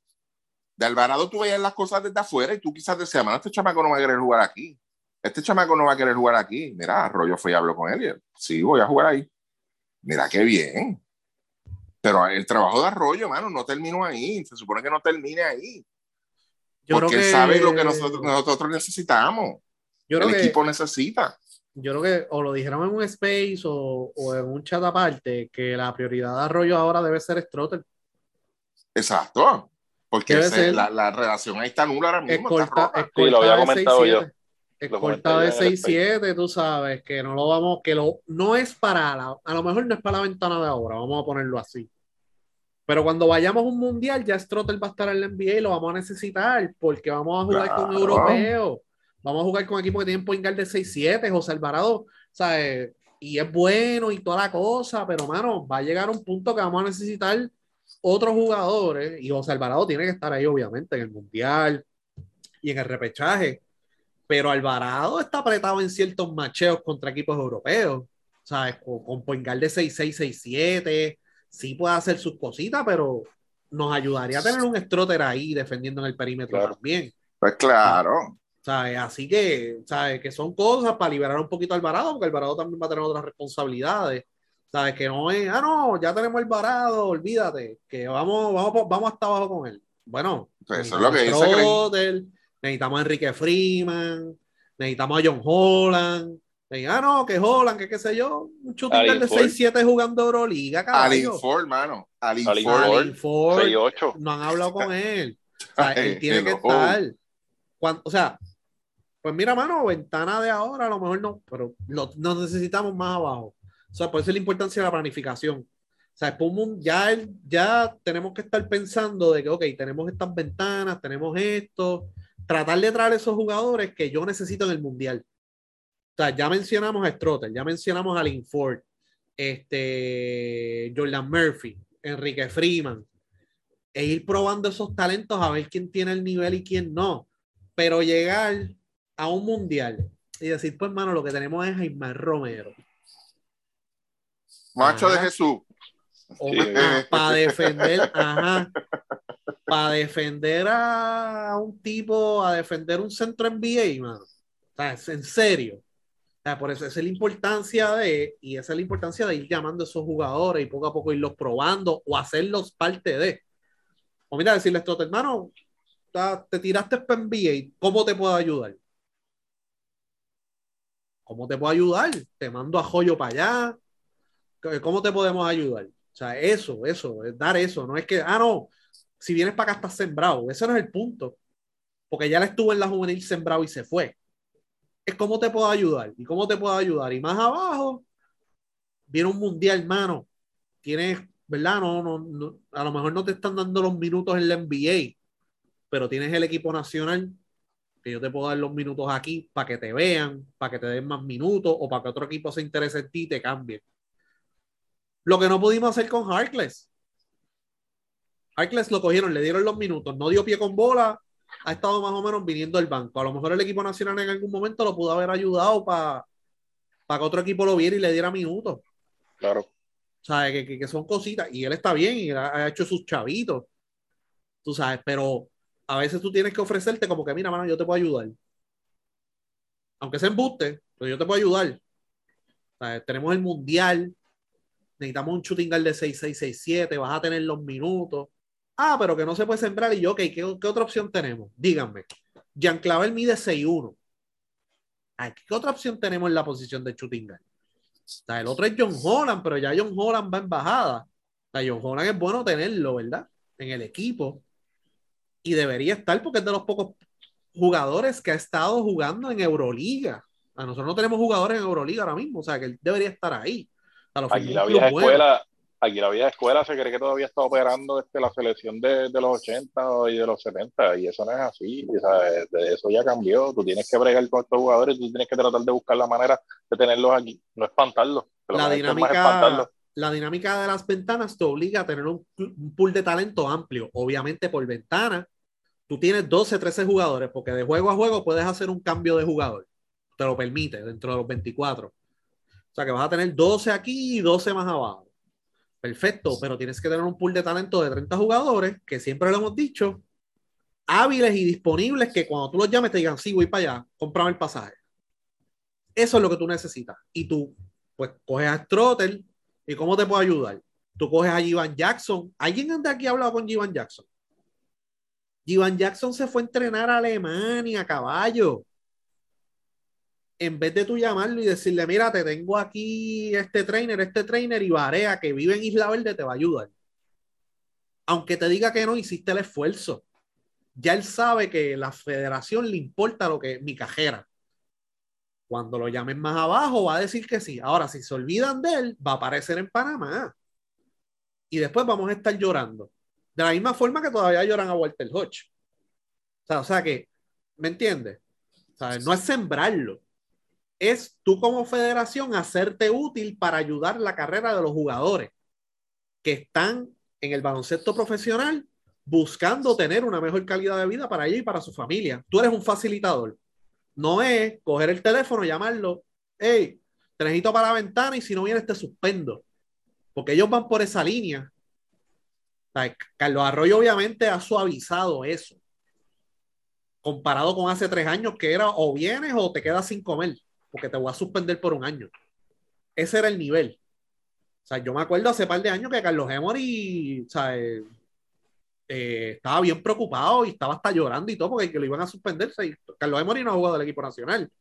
De Alvarado tú veías las cosas desde afuera y tú quizás decías, mano, este chamaco no va a querer jugar aquí este chamaco no va a querer jugar aquí. Mira, Arroyo fue y habló con él sí, voy a jugar ahí. Mira qué bien. Pero el trabajo de Arroyo, mano, no terminó ahí. Se supone que no termine ahí. Yo porque él sabe lo que nosotros, nosotros necesitamos. Yo el equipo necesita. Yo creo que o lo dijeron en un space o, o, en un chat aparte, que la prioridad de Arroyo ahora debe ser Strotter. Exacto. Porque la, la, relación ahí está nula ahora mismo. está sí, lo había comentado yo corta de 6-7, tú sabes, que no lo vamos, que lo, no es para la, a lo mejor no es para la ventana de ahora, vamos a ponerlo así. Pero cuando vayamos a un mundial, ya Strotter va a estar en la NBA y lo vamos a necesitar, porque vamos a jugar con europeos, vamos a jugar con equipos que tienen point guard de 6-7, José Alvarado, ¿sabes? Y es bueno y toda la cosa, pero mano, va a llegar un punto que vamos a necesitar otros jugadores, y José Alvarado tiene que estar ahí, obviamente, en el mundial y en el repechaje pero Alvarado está apretado en ciertos macheos contra equipos europeos. ¿Sabes? Con, con point de 6-6-6-7, sí puede hacer sus cositas, pero nos ayudaría a tener un Strotter ahí defendiendo en el perímetro también. Pues claro. ¿Sabes? Así que, ¿sabes? Que son cosas para liberar un poquito a Alvarado, porque Alvarado también va a tener otras responsabilidades. ¿Sabes? Que no es, ah, no, ya tenemos Alvarado, olvídate, que vamos, vamos, vamos hasta abajo con él. Bueno, pues eso es lo que dice necesitamos a Enrique Freeman, necesitamos a John Holland. Ah, no, que Holland, que qué sé yo, un shooting de 6-7 jugando Euroliga, Alin Ford, hermano. Alin, Ford. No han hablado con él. O sea, él tiene que estar. o sea, pues mira, mano, ventana de ahora, a lo mejor no, pero lo, nos necesitamos más abajo. O sea, por eso es la importancia de la planificación. O sea, ya, ya tenemos que estar pensando de que, ok, tenemos estas ventanas, tenemos esto, tratar de traer esos jugadores que yo necesito en el mundial. O sea, ya mencionamos a Strotter, ya mencionamos a Linford, este, Jordan Murphy, Enrique Freeman, e ir probando esos talentos a ver quién tiene el nivel y quién no. Pero llegar a un mundial y decir, pues, hermano, lo que tenemos es Jaime Romero. Macho de Jesús. para defender, ajá, para defender a un tipo, a defender un centro NBA, mano. O sea, en serio. Por eso esa es la importancia de, y esa es la importancia de ir llamando a esos jugadores y poco a poco irlos probando o hacerlos parte de. O mira, decirles todo, hermano, te tiraste para NBA, ¿cómo te puedo ayudar? ¿Cómo te puedo ayudar? Te mando a Joyo para allá. ¿Cómo te podemos ayudar? O sea, eso, eso, es dar eso. No es que, ah, no, si vienes para acá estás sembrado. Ese no es el punto. Porque ya le estuvo en la juvenil sembrado y se fue. Cómo te puedo ayudar. ¿Y cómo te puedo ayudar? Y más abajo, viene un mundial, hermano. Tienes, ¿verdad? No, no, no, a lo mejor no te están dando los minutos en la NBA, pero tienes el equipo nacional que yo te puedo dar los minutos aquí para que te vean, para que te den más minutos o para que otro equipo se interese en ti y te cambie. Lo que no pudimos hacer con Harkless. Harkless lo cogieron, le dieron los minutos, no dio pie con bola, ha estado más o menos viniendo del banco. A lo mejor el equipo nacional en algún momento lo pudo haber ayudado para que otro equipo lo viera y le diera minutos. Claro. O sea, que, que, son cositas. Y él está bien y ha, ha hecho sus chavitos. Tú sabes, pero a veces tú tienes que ofrecerte como que, mira, mano, yo te puedo ayudar. Aunque sea embuste, pero yo te puedo ayudar. O sea, tenemos el mundial, necesitamos un shooting guard de 6-6-6-7, vas a tener los minutos. Ah, pero que no se puede sembrar. Y yo, ok, ¿qué, qué otra opción tenemos? Díganme. Jean Clavel mide 6-1. Ay, ¿Qué otra opción tenemos en la posición de guard? O sea, el otro es John Holland, pero ya John Holland va en bajada. O sea, John Holland es bueno tenerlo, ¿verdad? En el equipo. Y debería estar porque es de los pocos jugadores que ha estado jugando en Euroliga. A nosotros no tenemos jugadores en Euroliga ahora mismo, o sea que él debería estar ahí. O sea, lo Aquí la vieja escuela, aquí la vieja escuela se cree que todavía está operando este, la selección de, de los 80 y de los 70, y eso no es así, sea, de- eso ya cambió, tú tienes que bregar con estos jugadores, tú tienes que tratar de buscar la manera de tenerlos aquí, no espantarlos, La dinámica, espantarlos. la dinámica de las ventanas te obliga a tener un, un pool de talento amplio. Obviamente por ventana, tú tienes 12, 13 jugadores, porque de juego a juego puedes hacer un cambio de jugador. Te lo permite dentro de los 24. O sea que vas a tener 12 aquí y 12 más abajo. Perfecto, pero tienes que tener un pool de talento de 30 jugadores, que siempre lo hemos dicho, hábiles y disponibles, que cuando tú los llames te digan, sí, voy para allá, cómprame el pasaje. Eso es lo que tú necesitas. Y tú, pues, coges a Strotter, ¿y cómo te puedo ayudar? Tú coges a Jivan Jackson. ¿Alguien de aquí ha hablado con Jivan Jackson? Jivan Jackson se fue a entrenar a Alemania, caballo. En vez de tú llamarlo y decirle, mira, te tengo aquí este trainer, este trainer y Barea, que vive en Isla Verde, te va a ayudar. Aunque te diga que no, hiciste el esfuerzo. Ya él sabe que la federación le importa lo que mi cajera. Cuando lo llamen más abajo, va a decir que sí. Ahora, si se olvidan de él, va a aparecer en Panamá. Y después vamos a estar llorando. De la misma forma que todavía lloran a Walter Hodge. O sea, o sea que, ¿me entiendes? No es sembrarlo. Es tú como federación hacerte útil para ayudar la carrera de los jugadores que están en el baloncesto profesional buscando tener una mejor calidad de vida para ellos y para su familia. Tú eres un facilitador. No es coger el teléfono, llamarlo, hey, te necesito para la ventana y si no vienes te suspendo. Porque ellos van por esa línea. Carlos Arroyo obviamente ha suavizado eso. Comparado con hace tres años que era o vienes o te quedas sin comer, porque te voy a suspender por un año. Ese era el nivel. O sea, yo me acuerdo hace par de años que Carlos Emory, o sea, eh, eh, estaba bien preocupado y estaba hasta llorando y todo porque que lo iban a suspender. O sea, y Carlos Emory no ha jugado del equipo nacional.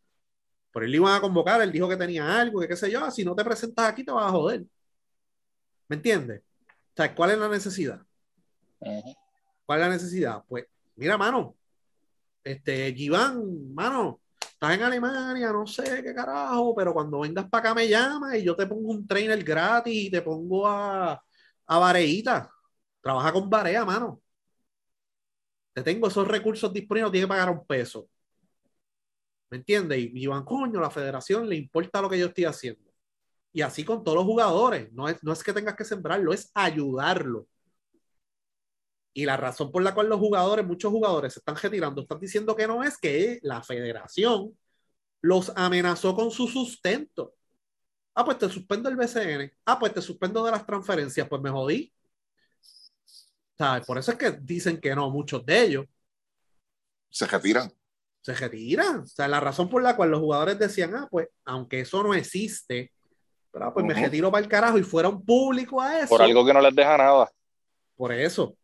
Pero él le iban a convocar, él dijo que tenía algo, que qué sé yo, "Ah, si no te presentas aquí te vas a joder. ¿Me entiendes? O sea, ¿cuál es la necesidad? ¿Cuál es la necesidad? Pues, mira, mano, este, Giván, mano, estás en Alemania, no sé qué carajo, pero cuando vengas para acá me llamas y yo te pongo un trainer gratis y te pongo a, a Vareita. Trabaja con Varea, mano. Te tengo esos recursos disponibles, no tienes que pagar un peso. ¿Me entiendes? Y Iván, coño, la federación le importa lo que yo estoy haciendo. Y así con todos los jugadores. No es, no es que tengas que sembrarlo, es ayudarlo. Y la razón por la cual los jugadores, muchos jugadores se están retirando, están diciendo que no es que la federación los amenazó con su sustento. Ah, pues te suspendo el BCN. Ah, pues te suspendo de las transferencias. Pues me jodí. ¿Sabes? Por eso es que dicen que no, muchos de ellos. Se retiran. Se retiran. O sea, la razón por la cual los jugadores decían, ah, pues, aunque eso no existe, pero, pues me retiro para el carajo y fuera un público a eso. Por algo que no les deja nada. Por eso.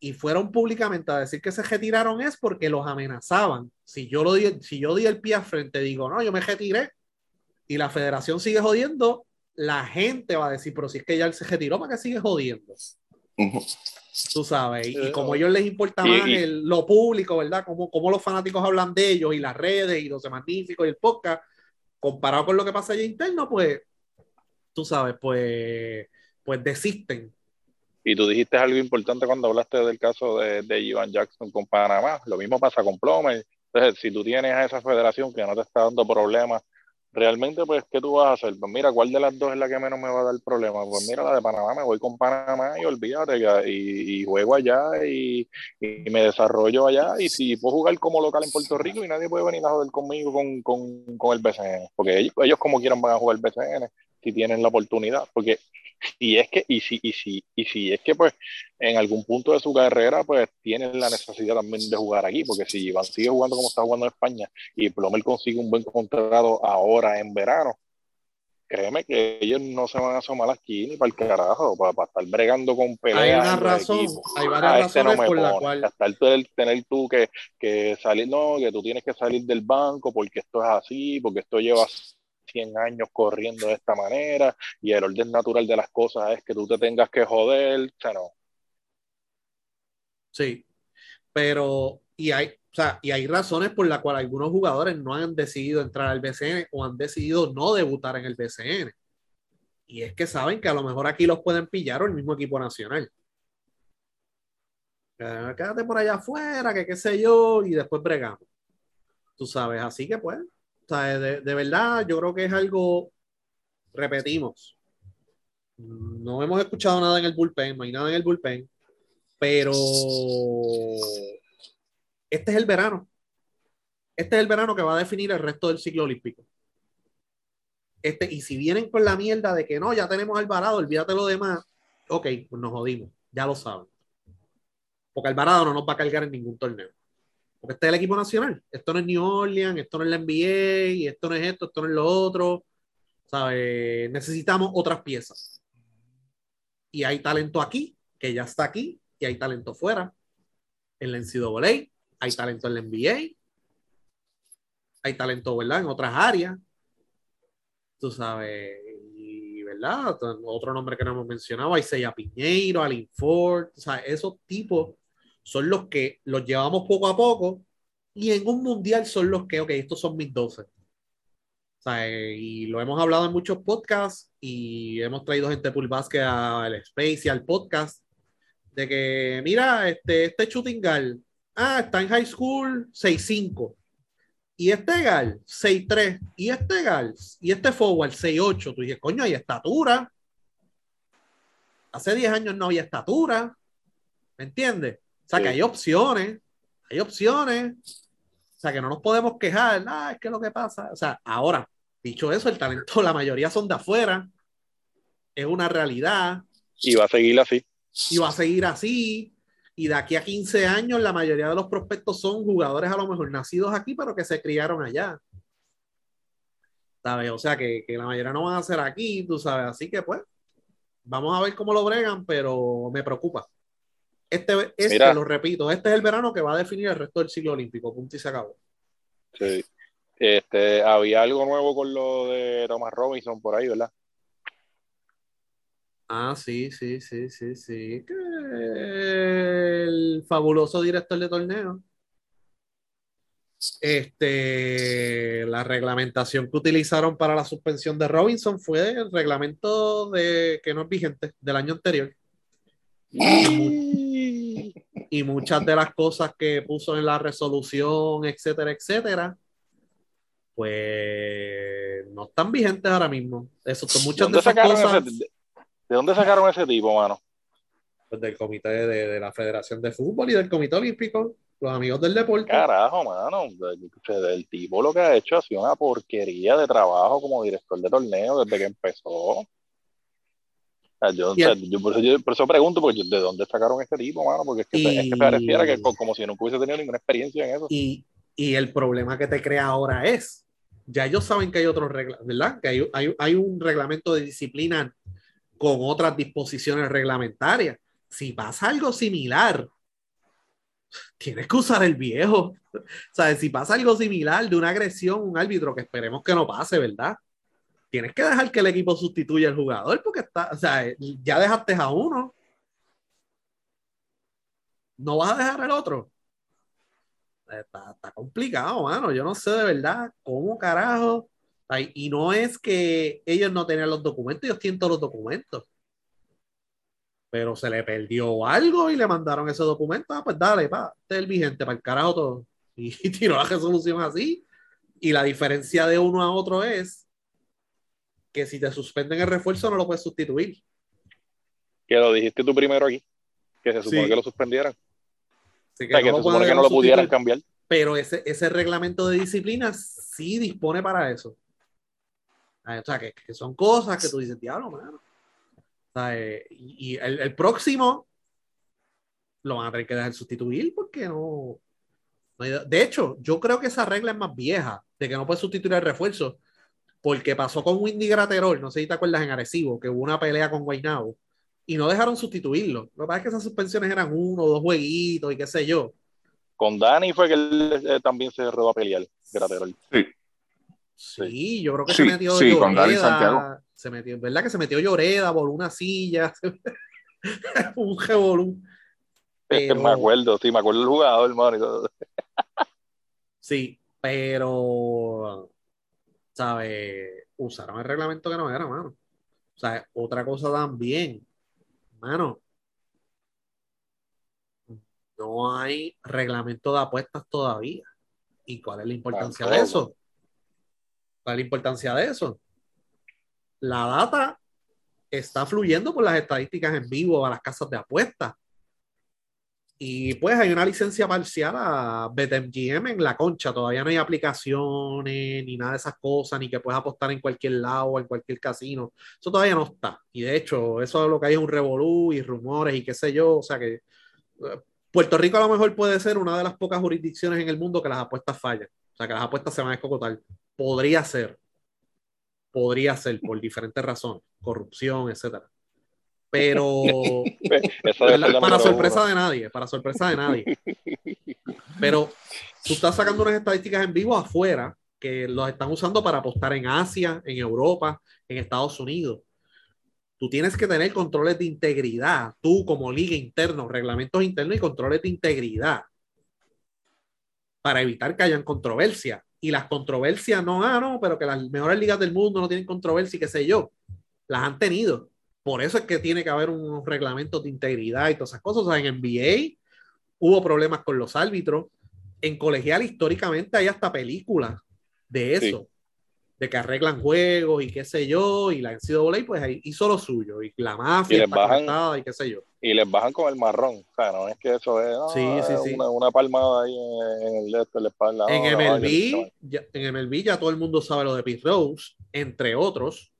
Y fueron públicamente a decir que se retiraron es porque los amenazaban. Si yo, lo di, si yo di el pie al frente, digo, no, yo me retiré y la federación sigue jodiendo, la gente va a decir, pero si es que ya él se retiró, ¿para qué sigue jodiendo? Tú sabes. Y, y Eh, como a ellos les importa y- más y- el- lo público, ¿verdad? Como, como los fanáticos hablan de ellos y las redes y los magníficos y el podcast, comparado con lo que pasa allá interno, pues, tú sabes, pues, pues desisten. Y tú dijiste algo importante cuando hablaste del caso de, de Ivan Jackson con Panamá. Lo mismo pasa con Plomer. Entonces, si tú tienes a esa federación que no te está dando problemas, realmente, pues, ¿qué tú vas a hacer? Pues mira, ¿cuál de las dos es la que menos me va a dar problemas? Pues mira, la de Panamá, me voy con Panamá y olvídate, y, juego allá y, y me desarrollo allá. Y si puedo jugar como local en Puerto Rico y nadie puede venir a joder conmigo con, con, con el BCN, porque ellos, como quieran van a jugar BCN si tienen la oportunidad, porque y es que, y si, y si, y si es que pues en algún punto de su carrera pues tienen la necesidad también de jugar aquí, porque si Iván sigue jugando como está jugando en España y Plomer consigue un buen contrato ahora en verano, créeme que ellos no se van a asomar aquí ni para el carajo, para, para estar bregando con peleas. Hay una razón, equipos. hay varias Ah, este no razones me por la cual- Hasta el tener, tener tú que, que salir, no, que tú tienes que salir del banco porque esto es así, porque esto lleva 100 años corriendo de esta manera y el orden natural de las cosas es que tú te tengas que joder, o sea, no. Sí, pero y hay, o sea, y hay razones por las cuales algunos jugadores no han decidido entrar al BCN o han decidido no debutar en el BCN. Y es que saben que a lo mejor aquí los pueden pillar o el mismo equipo nacional. Eh, Quédate por allá afuera, que qué sé yo, y después bregamos. Tú sabes, así que pues, de verdad, yo creo que es algo, repetimos, no hemos escuchado nada en el bullpen, no hay nada en el bullpen, pero este es el verano. Este es el verano que va a definir el resto del ciclo olímpico. Este, y si vienen con la mierda de que no, ya tenemos Alvarado, olvídate lo demás, ok, pues nos jodimos, ya lo saben. Porque Alvarado no nos va a cargar en ningún torneo. Porque este es el equipo nacional. Esto no es New Orleans, esto no es la NBA, y esto no es esto, esto no es lo otro. ¿Sabes? Necesitamos otras piezas. Y hay talento aquí, que ya está aquí, y hay talento fuera. En la NCAA, hay talento en la NBA, hay talento, ¿verdad? En otras áreas. Tú sabes, y, ¿verdad? Otro nombre que no hemos mencionado, Isaiah Piñeiro, Alin Ford, o sea, esos tipos son los que los llevamos poco a poco y en un mundial son los que, ok, estos son mis 12. O sea, eh, y lo hemos hablado en muchos podcasts y hemos traído gente Pool Basket al Space y al podcast de que, mira, este, este shooting guard, ah, está en high school 6'5 y este gal 6'3 y este gal y este forward 6'8. Tú dices, coño, hay estatura. Hace 10 años no había estatura. ¿Me entiendes? O sea, Sí. que hay opciones. Hay opciones. O sea, que no nos podemos quejar. Ah, es que lo que pasa. O sea, ahora, dicho eso, el talento, la mayoría son de afuera. Es una realidad. Y va a seguir así. Y va a seguir así. Y de aquí a 15 años, la mayoría de los prospectos son jugadores a lo mejor nacidos aquí, pero que se criaron allá. ¿Sabes? O sea, que, que la mayoría no van a ser aquí, tú sabes. Así que, pues, vamos a ver cómo lo bregan, pero me preocupa. Este, este Mira. lo repito, este es el verano que va a definir el resto del ciclo olímpico. Punto y se acabó. Sí. Este, había algo nuevo con lo de Thomas Robinson por ahí, ¿verdad? Ah, sí, sí, sí, sí, sí. El fabuloso director de torneo. Este, la reglamentación que utilizaron para la suspensión de Robinson fue el reglamento de que no es vigente del año anterior. Y muchas de las cosas que puso en la resolución, etcétera, etcétera, pues no están vigentes ahora mismo. Eso, ¿De muchas de dónde, esas cosas. ese, de, de dónde sacaron ese tipo, mano? pues, del comité de, de la Federación de Fútbol y del Comité Olímpico, los amigos del deporte. Carajo, mano. El tipo lo que ha hecho ha sido una porquería de trabajo como director de torneo desde que empezó. Sea, Yo, o sea, yo por, eso, yo por eso pregunto, porque ¿de dónde sacaron este tipo, mano? Porque es que, Y- es que pareciera que co- como si nunca hubiese tenido ninguna experiencia en eso. Y, Y el problema que te crea ahora es, ya ellos saben que hay otros reglas, ¿verdad? Que hay, hay, hay un reglamento de disciplina con otras disposiciones reglamentarias. Si pasa algo similar, tienes que usar el viejo. O sea, si pasa algo similar de una agresión, un árbitro, que esperemos que no pase, ¿verdad? Tienes que dejar que el equipo sustituya al jugador porque está, o sea, ya dejaste a uno. No vas a dejar al otro. Está, está complicado, mano. Yo no sé de verdad cómo carajo. Y no es que ellos no tenían los documentos, ellos tienen todos los documentos pero se le perdió algo y le mandaron ese documento. Ah, pues dale, pa, este es el vigente, para el carajo todo. Y, tiró la resolución así. Y la diferencia de uno a otro es que si te suspenden el refuerzo no lo puedes sustituir. Que lo dijiste tú primero aquí, que se supone Sí. que lo suspendieran. Así O sea, que no se supone que no lo pudieran cambiar. Pero ese, ese reglamento de disciplina sí dispone para eso. Ah, O sea, que, que son cosas que tú dices, diablo, mano. O sea, eh, y y el, el próximo lo van a tener que dejar sustituir porque no, no hay- De hecho, yo creo que esa regla es más vieja, de que no puedes sustituir el refuerzo, porque pasó con Windy Graterol, no sé si te acuerdas en Arecibo, que hubo una pelea con Guaynabo y no dejaron sustituirlo. Lo que pasa es que esas suspensiones eran uno o dos jueguitos y qué sé yo. Con Dani fue que él eh, también se redó a pelear, Graterol. Sí. Sí, yo creo que Sí, se metió sí, con Dani Lloreda, Santiago. Se metió, ¿verdad? Que se metió Lloreda, voló una silla, un revolú. Pero- me acuerdo, sí, me acuerdo del jugador, hermano. Sí, pero, ¿sabes? Usaron el reglamento que no era, mano. O sea, otra cosa también, mano. No hay reglamento de apuestas todavía. ¿Y cuál es la importancia de eso? ¿Cuál es la importancia de eso? La data está fluyendo por las estadísticas en vivo a las casas de apuestas. Y pues hay una licencia parcial a BetMGM en la concha. Todavía no hay aplicaciones ni nada de esas cosas, ni que puedas apostar en cualquier lado en cualquier casino. Eso todavía no está. Y de hecho, eso es lo que hay es un revolú y rumores y qué sé yo. O sea que eh, Puerto Rico a lo mejor puede ser una de las pocas jurisdicciones en el mundo que las apuestas fallan. O sea, que las apuestas se van a escocotar. Podría ser. Podría ser por diferentes razones. Corrupción, etcétera. Pero la para sorpresa uno. de nadie, para sorpresa de nadie. Pero tú estás sacando unas estadísticas en vivo afuera que los están usando para apostar en Asia, en Europa, en Estados Unidos. Tú tienes que tener controles de integridad, tú como liga interno, reglamentos internos y controles de integridad para evitar que hayan controversia. Y las controversias no, ah, no, pero que las mejores ligas del mundo no tienen controversia y qué sé yo. Las han tenido. Por eso es que tiene que haber unos reglamentos de integridad y todas esas cosas. O sea, en NBA hubo problemas con los árbitros. En colegial, históricamente, hay hasta películas de eso, de que arreglan juegos y qué sé yo. Y la NCAA, pues ahí hizo lo suyo. Y la mafia Y les bajan- y qué sé yo. Y les bajan con el marrón. O sea, no es que eso es no, Sí, sí, sí. Una, una palmada ahí en, el en la espalda. En no, MLB, no, ya, en MLB ya todo el mundo sabe lo de Pete Rose, entre otros.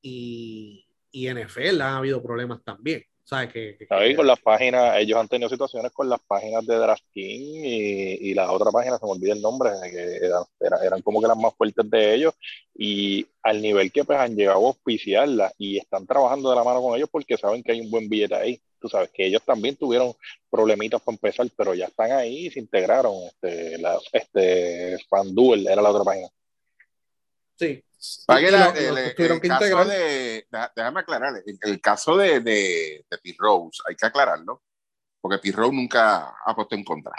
Y, y NFL han habido problemas también. ¿Sabes? Que, que- con las páginas, ellos han tenido situaciones con las páginas de DraftKings y, y la otra página, se me olvida el nombre, que eran, eran, eran como que las más fuertes de ellos y al nivel que pues han llegado a auspiciarlas y están trabajando de la mano con ellos porque saben que hay un buen billete ahí. Tú sabes que ellos también tuvieron problemitas para empezar, pero ya están ahí y se integraron. Este, la, este FanDuel era la otra página. sí. Y la- lo- el, el caso de, déjame aclarar, el, caso de, de, de Pete Rose, hay que aclararlo, porque Pete Rose nunca apostó en contra.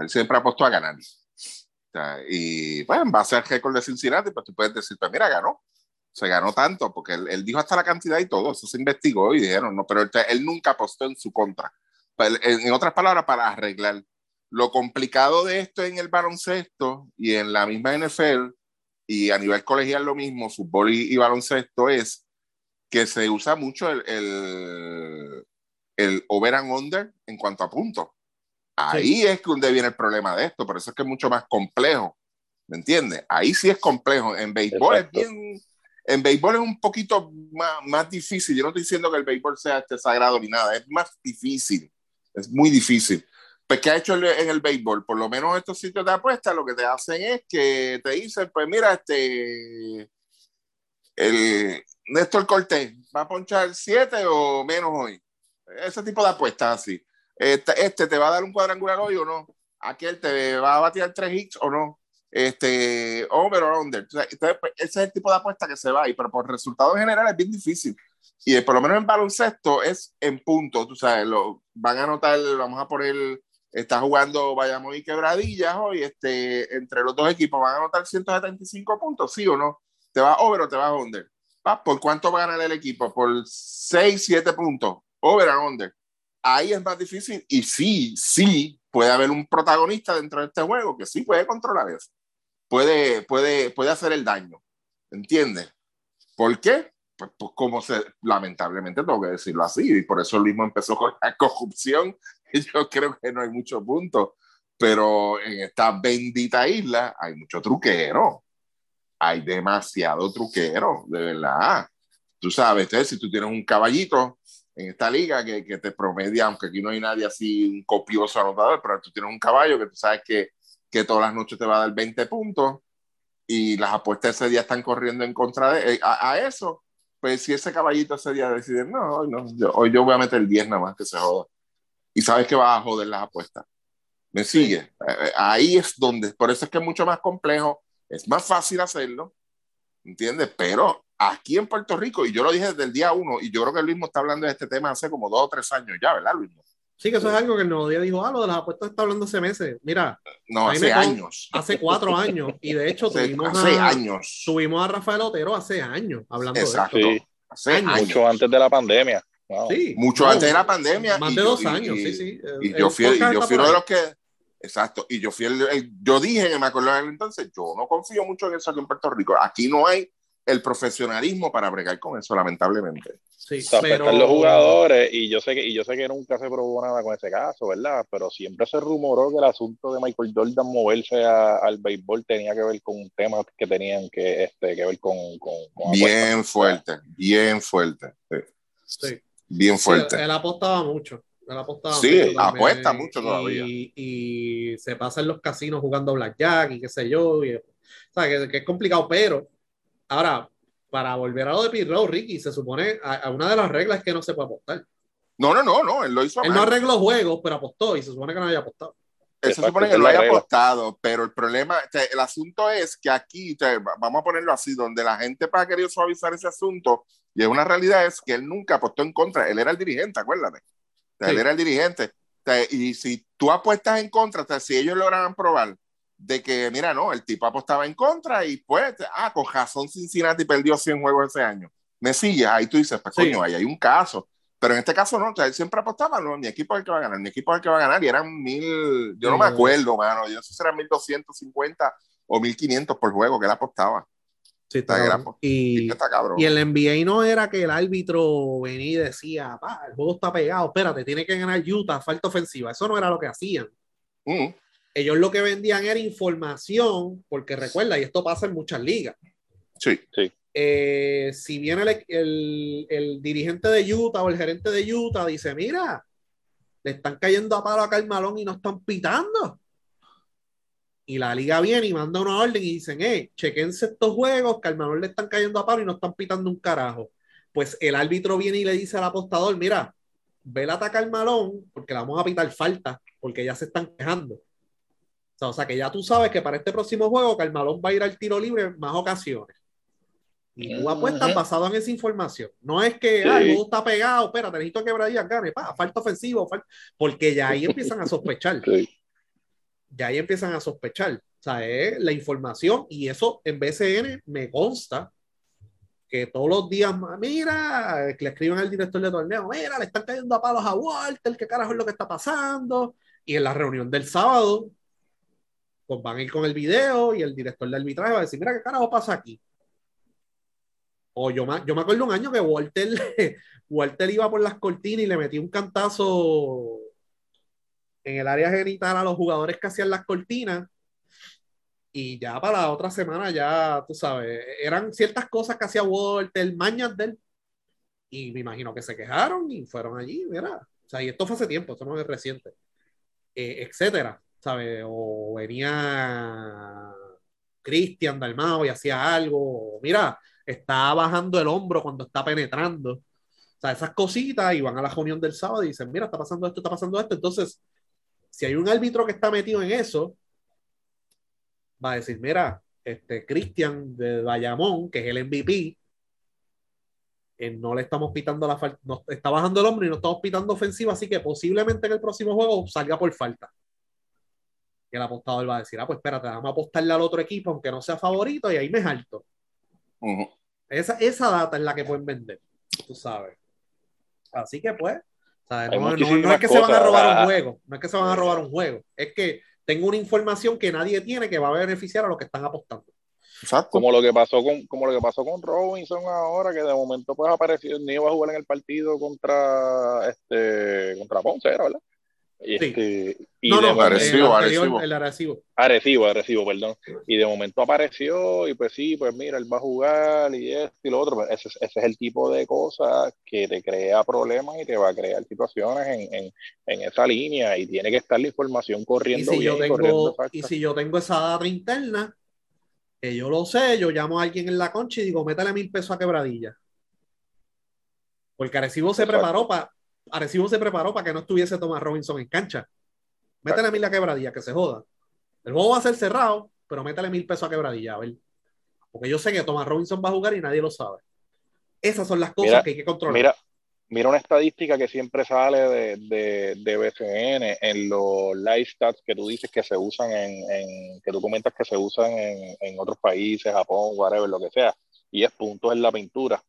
Él siempre apostó a ganar. O sea, y bueno, en base al récord de Cincinnati, pues tú puedes decir, pues mira, ganó. Se ganó tanto, porque él, él dijo hasta la cantidad y todo, eso se investigó y dijeron, no, pero él, él nunca apostó en su contra. Pues, en otras palabras, para arreglar. Lo complicado de esto en el baloncesto y en la misma NFL y a nivel colegial lo mismo, fútbol y, y baloncesto, es que se usa mucho el, el, el over and under en cuanto a puntos. Ahí es que donde viene el problema de esto, por eso es que es mucho más complejo, ¿me entiendes? Ahí sí es complejo, en béisbol Exacto. es bien, en béisbol es un poquito más, más difícil, yo no estoy diciendo que el béisbol sea este sagrado ni nada, es más difícil, es muy difícil, Pues, ¿qué ha hecho en el béisbol? Por lo menos estos sitios de apuestas lo que te hacen es que te dicen, pues mira, este, el Néstor Cortés va a ponchar 7 o menos hoy. Ese tipo de apuestas así. Este, este te va a dar un cuadrangular hoy o no. Aquel te va a batear 3 hits o no. Este, over o under. Entonces, pues, ese es el tipo de apuesta que se va ahí, pero por resultado general es bien difícil. Y por lo menos en baloncesto es en punto, tú sabes, lo, van a anotar, vamos a poner, está jugando Bayamón y Quebradillas hoy, este, entre los dos equipos van a anotar 175 puntos, sí o no, te va over o te vas under. Pa, ¿Por cuánto va a ganar el equipo? Por 6, 7 puntos, over o under. Ahí es más difícil y sí, sí, puede haber un protagonista dentro de este juego que sí puede controlar eso. Puede, puede, puede hacer el daño, ¿entiendes? ¿Por qué? Pues, pues como se, lamentablemente tengo que decirlo así, y por eso el mismo empezó con la corrupción, yo creo que no hay mucho punto, pero en esta bendita isla hay mucho truquero, hay demasiado truquero, de verdad. Tú sabes, entonces, si tú tienes un caballito en esta liga que, que te promedia, aunque aquí no hay nadie así, un copioso anotador, pero tú tienes un caballo que tú sabes que, que todas las noches te va a dar 20 puntos y las apuestas ese día están corriendo en contra de eh, a, a eso, pues si ese caballito ese día decide, no, hoy no, yo, hoy yo voy a meter 10 nada más que se joda. Y sabes que vas a joder las apuestas. ¿Me sigue? Eh, eh, ahí es donde, por eso es que es mucho más complejo, es más fácil hacerlo, ¿entiendes? Pero aquí en Puerto Rico, y yo lo dije desde el día uno, y yo creo que Luismo está hablando de este tema hace como dos o tres años ya, ¿verdad, Luismo? Sí, que eso es algo que el nuevo día dijo, ah, lo de las apuestas está hablando hace meses. Mira, No, hace años. hace cuatro años, y de hecho Hace, tuvimos, hace a, años. tuvimos a Rafael Otero hace años hablando Exacto. de Sí. Hace años. Mucho antes de la pandemia. Wow. Sí, Mucho no, antes de la pandemia. Más de yo- dos y- años, y- sí, sí. Y El yo fui, y yo fui uno de los que, exacto, y yo fui el, el- yo dije, me acuerdo en el entonces, yo no confío mucho en eso aquí en Puerto Rico. Aquí no hay el profesionalismo para bregar con eso, lamentablemente. Sí, O sea, pero afectar los jugadores y yo sé que y yo sé que nunca se probó nada con ese caso, ¿verdad? Pero siempre se rumoró que el asunto de Michael Jordan moverse a- al béisbol tenía que ver con un tema que tenían que este que ver con, con, con Bien fuerte, bien fuerte. sí, Sí. Bien Sí, fuerte. él, él apostaba mucho. Él apostaba Sí, mucho también, apuesta mucho y- todavía. Y, se pasa en los casinos jugando blackjack y qué sé yo. Y, o sea, que, que es complicado, pero ahora, para volver a lo de Pirro, Ricky, se supone, a, a una de las reglas es que no se puede apostar. No, no, no, no, él lo hizo Él no mal. arregló juegos, pero apostó y se supone que no había apostado. Él se supone que lo haya apostado, pero el problema, o sea, el asunto es que aquí, o sea, va- vamos a ponerlo así, donde la gente ha querido suavizar ese asunto, y una realidad, es que él nunca apostó en contra, él era el dirigente, acuérdate. O sea, Sí. Él era el dirigente. O sea, y si tú apuestas en contra, o sea, si ellos lograran probar de que, mira, no, el tipo apostaba en contra y pues, ah, con razón Cincinnati perdió 100 juegos ese año. Me sigues, ahí tú dices, pues Sí. coño, ahí hay un caso. Pero en este caso no, o sea, él siempre apostaba, no, mi equipo es el que va a ganar, mi equipo es el que va a ganar, y eran mil, yo no me acuerdo, mano, yo no sé si eran 1250 o 1500 por juego que él apostaba. Sí, Está cabrón. Y, está cabrón. y el NBA no era que el árbitro venía y decía, pa, el juego está pegado, espérate, tiene que ganar Utah, falta ofensiva. Eso no era lo que hacían. Mm, Ellos lo que vendían era información, porque recuerda, y esto pasa en muchas ligas. sí, eh, si viene el, el- el dirigente de Utah o el gerente de Utah, dice, mira, le están cayendo a palo a Carmalón y no están pitando. Y la liga viene y manda una orden y dicen, eh, chequense estos juegos, Carmalón le están cayendo a palo y no están pitando un carajo. Pues el árbitro viene y le dice al apostador, mira, vela a Carmalón porque le vamos a pitar falta, porque ya se están quejando. O sea, o sea, que ya tú sabes que para este próximo juego Carmalón va a ir al tiro libre en más ocasiones. Y tú apuestas basado en esa información. No es que Sí. ah, el juego está pegado, espérate, necesito que Bradías gane, pa, falta ofensivo, falta... porque ya ahí empiezan a sospechar. Sí. Ya ahí empiezan a sospechar. O sea, es la información y eso en BCN me consta que todos los días, mira, que le escriben al director de torneo, mira, le están cayendo a palos a Walter, qué carajo es lo que está pasando. Y en la reunión del sábado, pues van a ir con el video y el director de arbitraje va a decir, mira, qué carajo pasa aquí. O yo, me- yo me acuerdo un año que Walter, Walter iba por las cortinas y le metía un cantazo en el área genital a los jugadores que hacían las cortinas. Y ya para la otra semana, ya tú sabes, eran ciertas cosas que hacía Walter, mañas de él. Y me imagino que se quejaron y fueron allí, mira. O sea, y esto fue hace tiempo, esto no es reciente. eh, etcétera, ¿sabes? O venía Cristian Dalmao y hacía algo, mira, está bajando el hombro cuando está penetrando. O sea, esas cositas y van a la reunión del sábado y dicen, mira, está pasando esto, está pasando esto. Entonces, si hay un árbitro que está metido en eso, va a decir, mira, este Cristian de Bayamón, que es el MVP, eh, no le estamos pitando la falta, no, está bajando el hombro y no estamos pitando ofensiva, así que posiblemente en el próximo juego salga por falta. Y el apostador va a decir, ah, pues espérate, vamos a apostarle al otro equipo, aunque no sea favorito, y ahí me salto. Ujú. Esa, esa data es la que pueden vender, tú sabes. Así que pues, No, no- no muchísimas es que se van a robar un juego, no es que se van a robar un juego, es que tengo una información que nadie tiene que va a beneficiar a los que están apostando. Exacto. Como lo que pasó con, como lo que pasó con Robinson ahora, que de momento pues apareció, ni iba a jugar en el partido contra este contra Ponce, ¿verdad? Y, Sí. este, y no, de no, momento- Arecibo, el Arecibo. el Arecibo. Arecibo, Arecibo, perdón. Y de momento apareció y pues sí, pues mira, él va a jugar y esto y lo otro. Pues ese, es- ese es el tipo de cosas que te crea problemas y te va a crear situaciones en, en, en esa línea y tiene que estar la información Y corriendo si, bien, yo tengo, y si yo tengo esa data interna, que yo lo sé, yo llamo a alguien en la concha y digo, métale mil pesos a quebradilla. Porque Arecibo se Exacto. preparó para Arecibo se preparó para que no estuviese Thomas Robinson en cancha. Métele mil a quebradilla, que se joda. El juego va a ser cerrado, pero métele mil pesos a quebradilla, a ver. Porque yo sé que Thomas Robinson va a jugar y nadie lo sabe. Esas son las cosas Mira, que hay que controlar. Mira, mira una estadística que siempre sale de, de, de BCN en los live stats que tú dices que se usan en, en- que tú comentas que se usan en, en otros países, Japón, whatever, lo que sea, y es puntos en la pintura.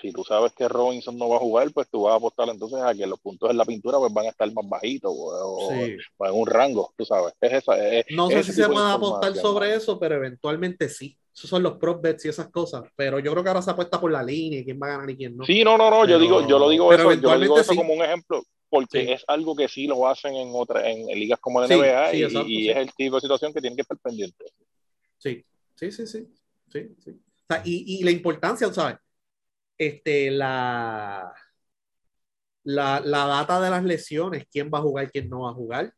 Si tú sabes que Robinson no va a jugar, pues tú vas a apostar entonces a que los puntos en la pintura pues van a estar más bajitos o, o- Sí. o en un rango, tú sabes. Es esa, es- No sé si se de puede apostar sobre eso, pero eventualmente sí. Esos son los prop bets y esas cosas. Pero yo creo que ahora se apuesta por la línea y quién va a ganar y quién no. Sí, no, no, no, yo digo, yo lo digo eso, yo lo digo eso sí. como un ejemplo, porque Sí. es algo que sí lo hacen en otras, en, ligas como la NBA y, exacto, y sí. es el tipo de situación que tienen que estar pendientes. Sí, sí, sí, sí. sí, sí. O sea, y, y la importancia, ¿sabes? Este, la, la, la data de las lesiones, quién va a jugar, quién no va a jugar.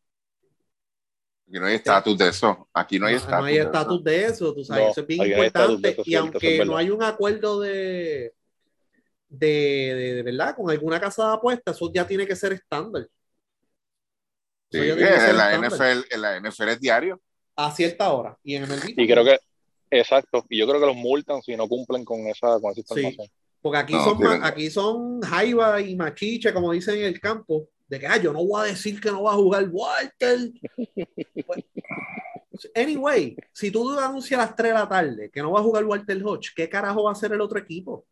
Aquí no hay estatus de eso. Aquí no hay estatus. no hay de eso. estatus de eso, tú sabes, No, eso es bien importante. eso, y aunque no hay un acuerdo de, de, de, de verdad con alguna casa de apuestas, eso ya tiene que ser estándar. Sí, en, la estándar. NFL, en la NFL es diario. A cierta hora. Y en el Y creo que, exacto, y yo creo que los multan si no cumplen con esa, con esa información. Porque aquí No, son aquí son jaiba y machiche, como dicen en el campo, de que ah, yo no voy a decir que no va a jugar Walter. Pues, anyway, si tú anuncias a las 3 de la tarde que no va a jugar Walter Hodge, ¿qué carajo va a hacer el otro equipo?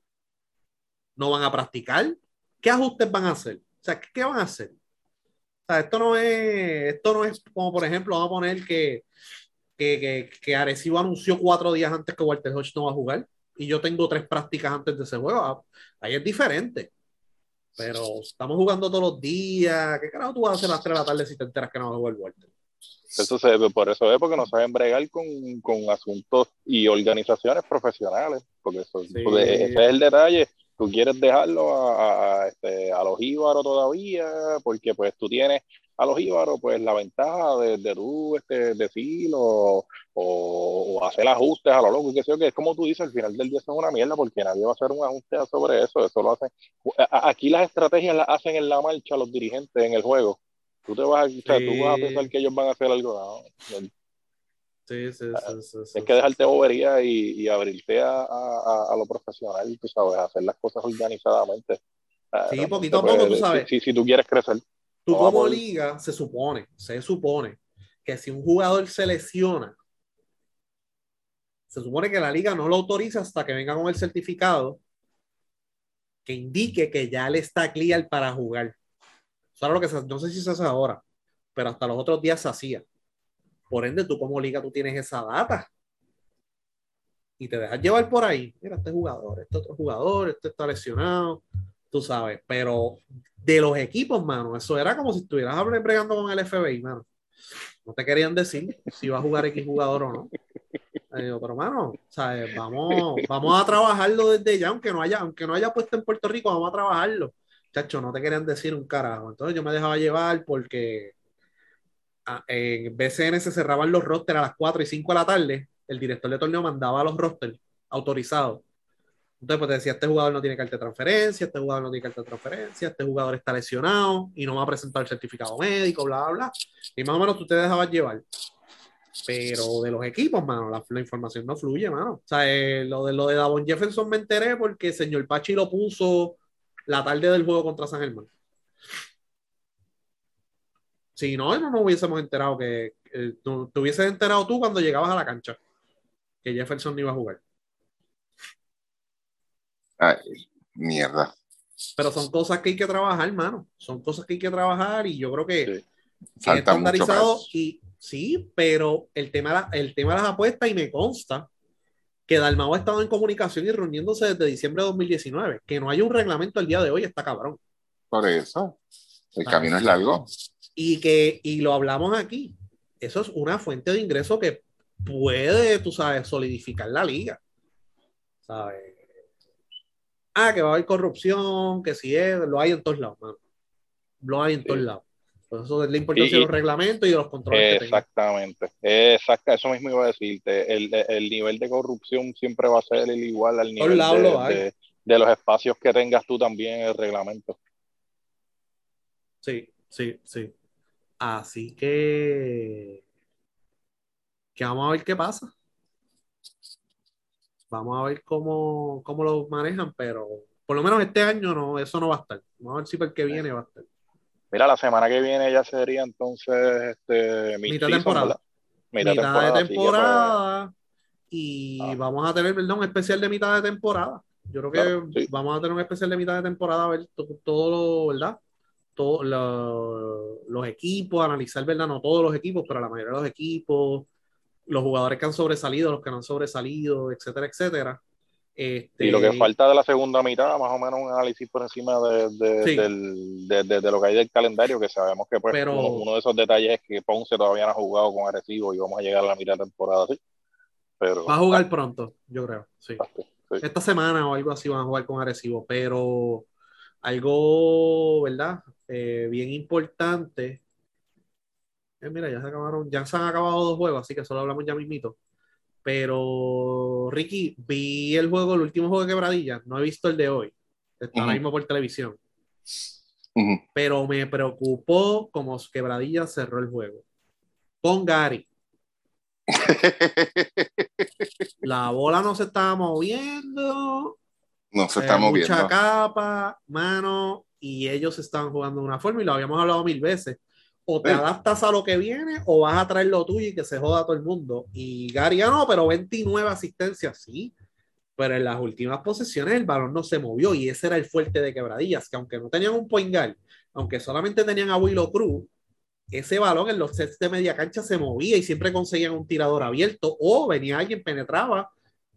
¿No van a practicar? ¿Qué ajustes van a hacer? O sea, ¿qué, qué van a hacer? O sea, esto no es, esto no es como, por ejemplo, vamos a poner que, que, que, que Arecibo anunció cuatro días antes que Walter Hodge no va a jugar y yo tengo tres prácticas antes de ese juego. Ah, Ahí es diferente. Pero estamos jugando todos los días. ¿Qué carajo tú vas a hacer a las 3 de la tarde si te enteras que no va a jugar Walter? Eso se, por eso es porque no saben bregar con, con asuntos y organizaciones profesionales, porque eso, Sí. porque ese es el detalle. Tú quieres dejarlo a, a- a, este, a los íbaros todavía, porque pues tú tienes a los íbaros pues la ventaja de, de tú este, decir o, o, hacer ajustes a lo loco, y que sé que es como tú dices, al final del día eso es una mierda porque nadie va a hacer un ajuste sobre eso, eso lo hacen. Aquí las estrategias las hacen en la marcha los dirigentes en el juego. Tú te vas a, o sea, tú vas a pensar que ellos van a hacer algo. no. Sí, sí, sí. sí, sí, Es que dejarte bobería y, y abrirte a, a, a lo profesional, tú sabes, hacer las cosas organizadamente. Ah, Sí, realmente, poquito a poco, tú pues, sabes. Si, si tú quieres crecer. Tú como liga, se supone, se supone que si un jugador se lesiona, se supone que la liga no lo autoriza hasta que venga con el certificado que indique que ya le está clear para jugar. Eso era lo que se- no sé si se hace ahora, pero hasta los otros días se hacía. Por ende, tú como liga, tú tienes esa data. Y te dejas llevar por ahí. Mira, este jugador, este otro jugador, este está lesionado, sabes. Pero de los equipos, mano, eso era como si estuvieras bregando con el FBI, mano. No te querían decir si va a jugar X jugador o no. Pero, mano, ¿sabes? Vamos, vamos a trabajarlo desde ya, aunque no haya, aunque no haya puesto en Puerto Rico, vamos a trabajarlo. Chacho, no te querían decir un carajo. Entonces yo me dejaba llevar porque a- en BCN se cerraban los rosters a las 4 y 5 de la tarde, el director de torneo mandaba los rosters autorizados. Entonces, pues te decía, este jugador no tiene carta de transferencia, este jugador no tiene carta de transferencia, este jugador está lesionado y no va a presentar el certificado médico, bla, bla, bla. Y más o menos tú te dejabas llevar. Pero de los equipos, mano, la, la información no fluye, mano. O sea, eh, lo, de, lo de Davon Jefferson me enteré porque el señor Pachi lo puso la tarde del juego contra San Germán. Si no, no nos hubiésemos enterado que eh, te hubieses enterado tú cuando llegabas a la cancha que Jefferson no iba a jugar. Ay, mierda. Pero son cosas que hay que trabajar, mano. Son cosas que hay que trabajar y yo creo que, Sí. es estandarizado y sí, pero el tema, el tema de las apuestas y me consta que Dalmau ha estado en comunicación y reuniéndose desde diciembre de 2019. Que no haya un reglamento el día de hoy está cabrón. Por eso. El Ah. camino es largo. Y que, y lo hablamos aquí, eso es una fuente de ingreso que puede, tú sabes, solidificar la liga. ¿Sabes? Ah, que va a haber corrupción, que si es, lo hay en todos lados, mano. Lo hay en todos lados. Por eso es la importancia Y- de los reglamentos y de los controles que. Exactamente, exacto, eso mismo iba a decirte. El, el nivel de corrupción siempre va a ser el igual al nivel lados de, lo hay. de- de los espacios que tengas tú también en el reglamento. Sí, sí, sí. Así que, que vamos a ver qué pasa. Vamos a ver cómo, cómo lo manejan, pero por lo menos este año no, eso no va a estar. Vamos a ver si para el que viene va a estar. Mira, la semana que viene ya sería entonces este Mitad temporada. Mitad, de temporada y Ah. vamos a tener, ¿verdad? Un especial de mitad de temporada. Yo creo que Claro, sí. vamos a tener un especial de mitad de temporada a ver to- todo lo, ¿verdad? Todos los equipos, analizar, ¿verdad? No todos los equipos, pero la mayoría de los equipos, los jugadores que han sobresalido, los que no han sobresalido, etcétera, etcétera. Este, Y lo que falta de la segunda mitad, más o menos un análisis por encima de, de, Sí. del- de- de- lo que hay del calendario, que sabemos que pues, Pero- uno, uno de esos detalles es que Ponce todavía no ha jugado con Arecibo y vamos a llegar a la mitad de temporada así. Pero Va a jugar pronto, yo creo. Sí. sí. esta semana o algo así van a jugar con Arecibo, pero algo, ¿verdad? Eh, bien importante. Eh, mira, ya se acabaron, ya se han acabado dos juegos, así que solo hablamos ya mismito. Pero, Ricky, vi el juego, el último juego de Quebradilla, no he visto el de hoy. Está ahora mismo por televisión. Pero me preocupó como Quebradilla cerró el juego. Con Gary. La bola no se estaba moviendo. No se Eh, está mucha moviendo. capa, mano, y ellos estaban jugando de una forma y lo habíamos hablado mil veces. O te Sí. adaptas a lo que viene o vas a traer lo tuyo y que se joda todo el mundo. Y Gary, ah, no, pero 29 asistencias, sí. Pero en las últimas posesiones el balón no se movió y ese era el fuerte de Quebradillas, que aunque no tenían un point guard, aunque solamente tenían a Willow Cruz, ese balón en los sets de media cancha se movía y siempre conseguían un tirador abierto o venía alguien, penetraba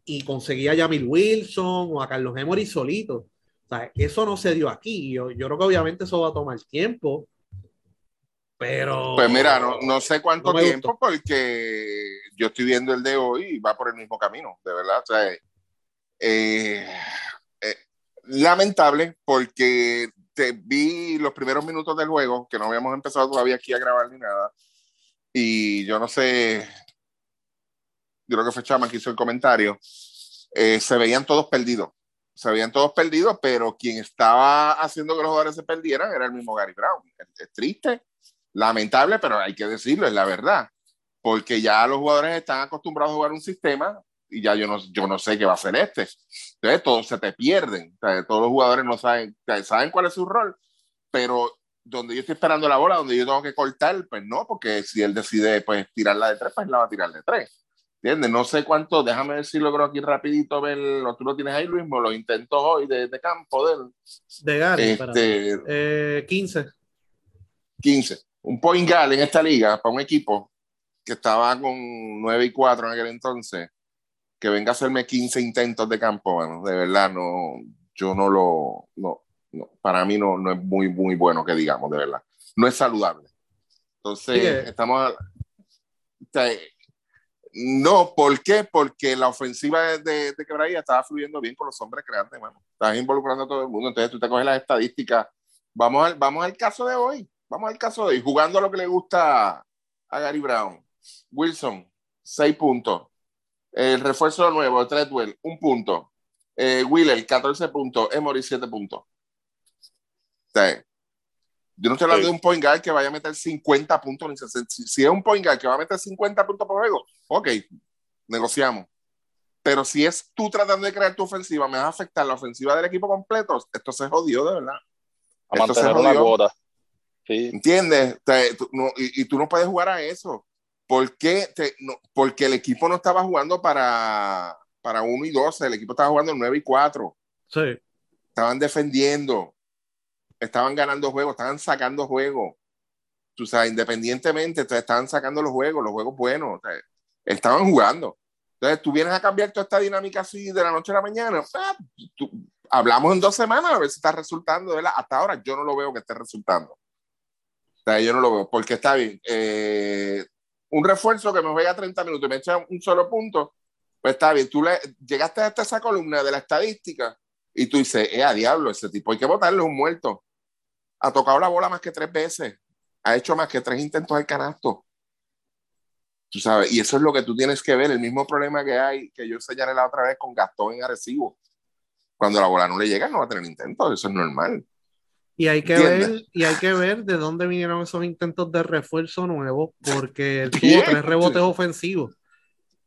y conseguía a Jamil Wilson o a Carlos Emory solito. O sea, eso no se dio aquí. Yo, yo creo que obviamente eso va a tomar tiempo. Pero. Pues mira, no, no sé cuánto No tiempo, gustó. porque yo estoy viendo el de hoy y va por el mismo camino, de verdad. O sea, eh, eh, lamentable, porque te vi los primeros minutos del juego, que no habíamos empezado todavía aquí a grabar ni nada, y yo no sé, yo creo que fue Chama que hizo el comentario, eh, se veían todos perdidos. Se veían todos perdidos, pero quien estaba haciendo que los jugadores se perdieran era el mismo Gary Brown. Es triste, lamentable, pero hay que decirlo, es la verdad. Porque ya los jugadores están acostumbrados a jugar un sistema y ya yo no, yo no sé qué va a ser este. Entonces todos se te pierden. O sea, todos los jugadores no saben, saben cuál es su rol, pero donde yo estoy esperando la bola, donde yo tengo que cortar, pues no, porque si él decide pues tirarla de tres, pues la va a tirar de tres. ¿Entiendes? No sé cuánto, déjame ver si logro aquí rapidito ver, lo, tú lo tienes ahí, Luis, me lo intento hoy de, de campo de él. De Gary. Este, Eh, 15. 15. Un point guard en esta liga para un equipo que estaba con 9 y 4 en aquel entonces, que venga a hacerme 15 intentos de campo, bueno, de verdad, no, yo no lo, no, no, para mí no, no es muy, muy bueno que digamos, de verdad. No es saludable. Entonces, Sí que- estamos... no, ¿por qué? Porque la ofensiva de, de, de Quebradilla estaba fluyendo bien con los hombres grandes, mano. Estás involucrando a todo el mundo. Entonces tú te coges las estadísticas. Vamos al, vamos al caso de hoy. Vamos al caso de hoy. Jugando a lo que le gusta a Gary Brown. Wilson, 6 puntos. El refuerzo nuevo, Treadwell, un punto. Eh, Wheeler, 14 puntos. Emory, 7 puntos. Sea, yo no estoy hablando Sí. de un point guard que vaya a meter 50 puntos. ni 60. Si, es un point guard que va a meter 50 puntos por juego, ok, negociamos. Pero si es tú tratando de crear tu ofensiva, me va a afectar la ofensiva del equipo completo, esto se jodió de verdad. A Esto se mantener una jodió. cuota. Sí, ¿Entiendes? Te- tú- no, y, y tú no puedes jugar a eso. ¿Por qué? Te- no, porque el equipo no estaba jugando para, para 1 y 12, el equipo estaba jugando 9 y 4. Sí. Estaban defendiendo, estaban ganando juegos, estaban sacando juegos. Tú sabes, independientemente, te estaban sacando los juegos, los juegos buenos. o sea, estaban jugando. Entonces, tú vienes a cambiar toda esta dinámica así de la noche a la mañana. Ah, tú- hablamos en dos semanas a ver si está resultando. ¿verdad? Hasta ahora yo no lo veo que esté resultando. Yo no lo veo, porque está bien. eh, un refuerzo que me juega 30 minutos y me echa un solo punto, pues está bien. Tú le, llegaste hasta esa columna de la estadística y tú dices, eh, a diablo, ese tipo hay que votarle un muerto. Ha tocado la bola más que tres veces. Ha hecho más que tres intentos al canasto. Tú sabes, y eso es lo que tú tienes que ver, el mismo problema que hay, que yo señalé la otra vez con Gastón en Arecibo. Cuando la bola no le llega, no va a tener intentos, eso es normal. Y hay que ¿Entiendes? ver, y hay que ver de dónde vinieron esos intentos de refuerzo nuevo, porque él tuvo tres rebotes ofensivos.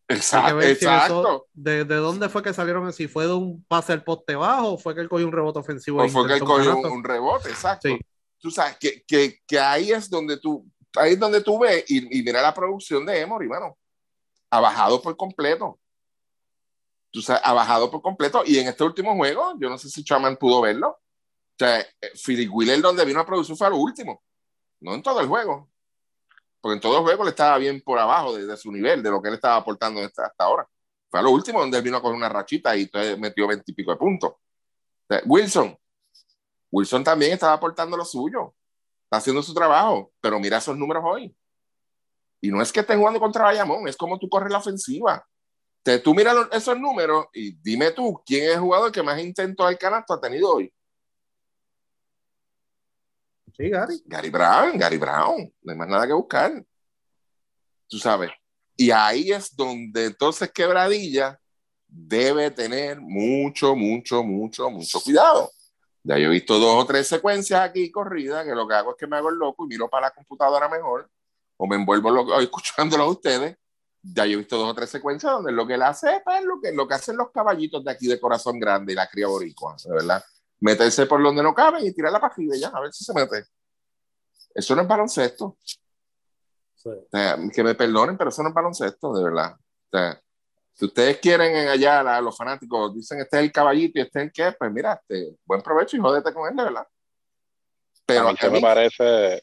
Hay que Exacto, si exacto. eso- de, de dónde fue que salieron, si fue de un pase al poste bajo, o fue que él cogió un rebote ofensivo. O e fue que él cogió un rebote, exacto. Sí. Tú sabes que, que, que ahí es donde tú, ahí es donde tú ves y, y mira la producción de Emory, mano. Ha bajado por completo. Tú sabes, ha bajado por completo. Y en este último juego, yo no sé si Chaman pudo verlo. O sea, eh, Philip Wheeler donde vino a producir fue a lo último. No en todo el juego. Porque en todo el juego le estaba bien por abajo de, su nivel, de lo que él estaba aportando hasta, ahora. Fue a lo último donde él vino a coger una rachita y entonces metió veintipico de puntos. Wilson, Wilson también estaba aportando lo suyo, está haciendo su trabajo, pero mira esos números hoy. Y no es que estén jugando contra Bayamón, es como tú corres la ofensiva. Te, tú mira esos números y dime tú, ¿quién es el jugador que más intentos al canasto ha tenido hoy? Sí, Gary. Gary Brown, Gary Brown, no hay más nada que buscar. Tú sabes. Y ahí es donde entonces Quebradilla debe tener mucho, mucho, mucho, mucho cuidado. Ya yo he visto dos o tres secuencias aquí corridas que lo que hago es que me hago el loco y miro para la computadora mejor o me envuelvo lo, escuchándolo a ustedes. Ya yo he visto dos o tres secuencias donde lo que él hace es lo, que, lo que hacen los caballitos de aquí de corazón grande y la cría boricua, verdad. Meterse por donde no caben y tirar la pajilla ya, a ver si se mete. Eso no es baloncesto. Sí. O sea, que me perdonen, pero eso no es baloncesto, de verdad. O sea, si ustedes quieren en allá, la- los fanáticos dicen este es el caballito y este es el que, pues mira, este, buen provecho y jódete con él, de verdad. Pero a mí a me parece,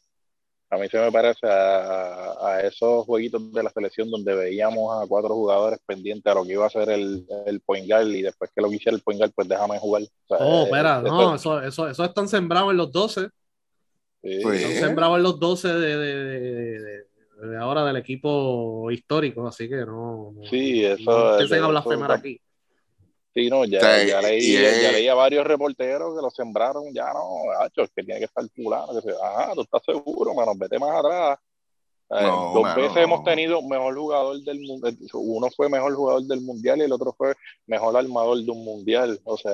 a mí se me parece a, a esos jueguitos de la selección donde veíamos a cuatro jugadores pendientes a lo que iba a hacer el, el point guard y después que lo que hiciera el point guard, pues déjame jugar. O sea, Oh, eh, espera, no, eso, eso, eso están sembrados en los 12. sí, Pues, Están ¿Eh? sembrados en los 12 de, de, de- de- de ahora del equipo histórico, así que no. Sí, eso no empiecen a blasfemar aquí. Sí, no, ya, ya, leí, es- ya leí a varios reporteros que lo sembraron, ya no, gacho, es que tiene que estar fulano, que se, ajá, tú estás seguro, mano, vete más atrás. Eh, No, dos mano, veces no. hemos tenido mejor jugador del mundo, uno fue mejor jugador del mundial y el otro fue mejor armador de un mundial, o sea,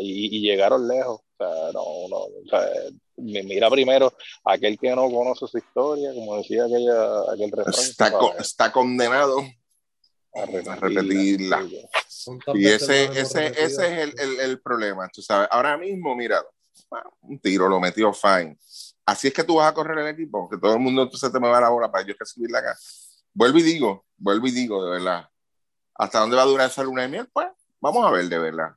y, y llegaron lejos, o sea, no, no, o sea, mira primero aquel que no conoce su historia, como decía aquella, aquel refrán, está condenado. A a repetirla. Sí, ¿Cuántas Y ese, ese, ese es el, el, el problema, tú sabes. Ahora mismo, mira, un tiro lo metió fine. Así es que tú vas a correr el equipo, que todo el mundo entonces te me va la bola para yo recibirla acá. Vuelvo y digo, vuelvo y digo, de verdad. ¿Hasta dónde va a durar esa luna de miel? Pues vamos a ver, de verdad.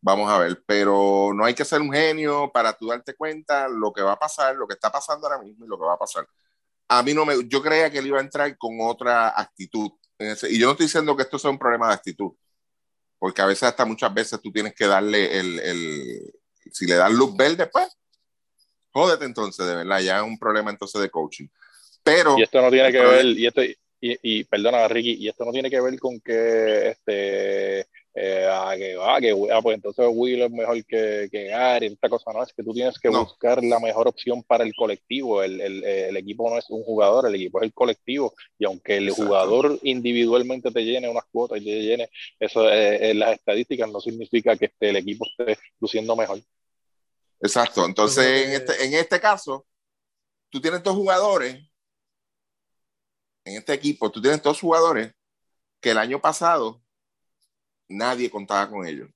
Vamos a ver, pero no hay que ser un genio para tú darte cuenta lo que va a pasar, lo que está pasando ahora mismo y lo que va a pasar. A mí no me, yo creía que él iba a entrar con otra actitud. En ese- y yo no estoy diciendo que esto sea un problema de actitud, porque a veces hasta muchas veces tú tienes que darle el, el si le das luz verde, pues, jódete entonces, de verdad, ya es un problema entonces de coaching. Pero, Y esto no tiene que ver, y esto, y, y perdona Ricky, y esto no tiene que ver con que este eh, ah, que va, que ah, pues entonces Will es mejor que, que Gary, esta cosa no, es que tú tienes que No. buscar la mejor opción para el colectivo, el, el, el equipo no es un jugador, el equipo es el colectivo, y aunque el Exacto. jugador individualmente te llene unas cuotas y te llene eso eh, en las estadísticas, no significa que este, el equipo esté luciendo mejor. Exacto. Entonces, en este, en este caso, tú tienes dos jugadores, en este equipo, tú tienes dos jugadores que el año pasado nadie contaba con ellos,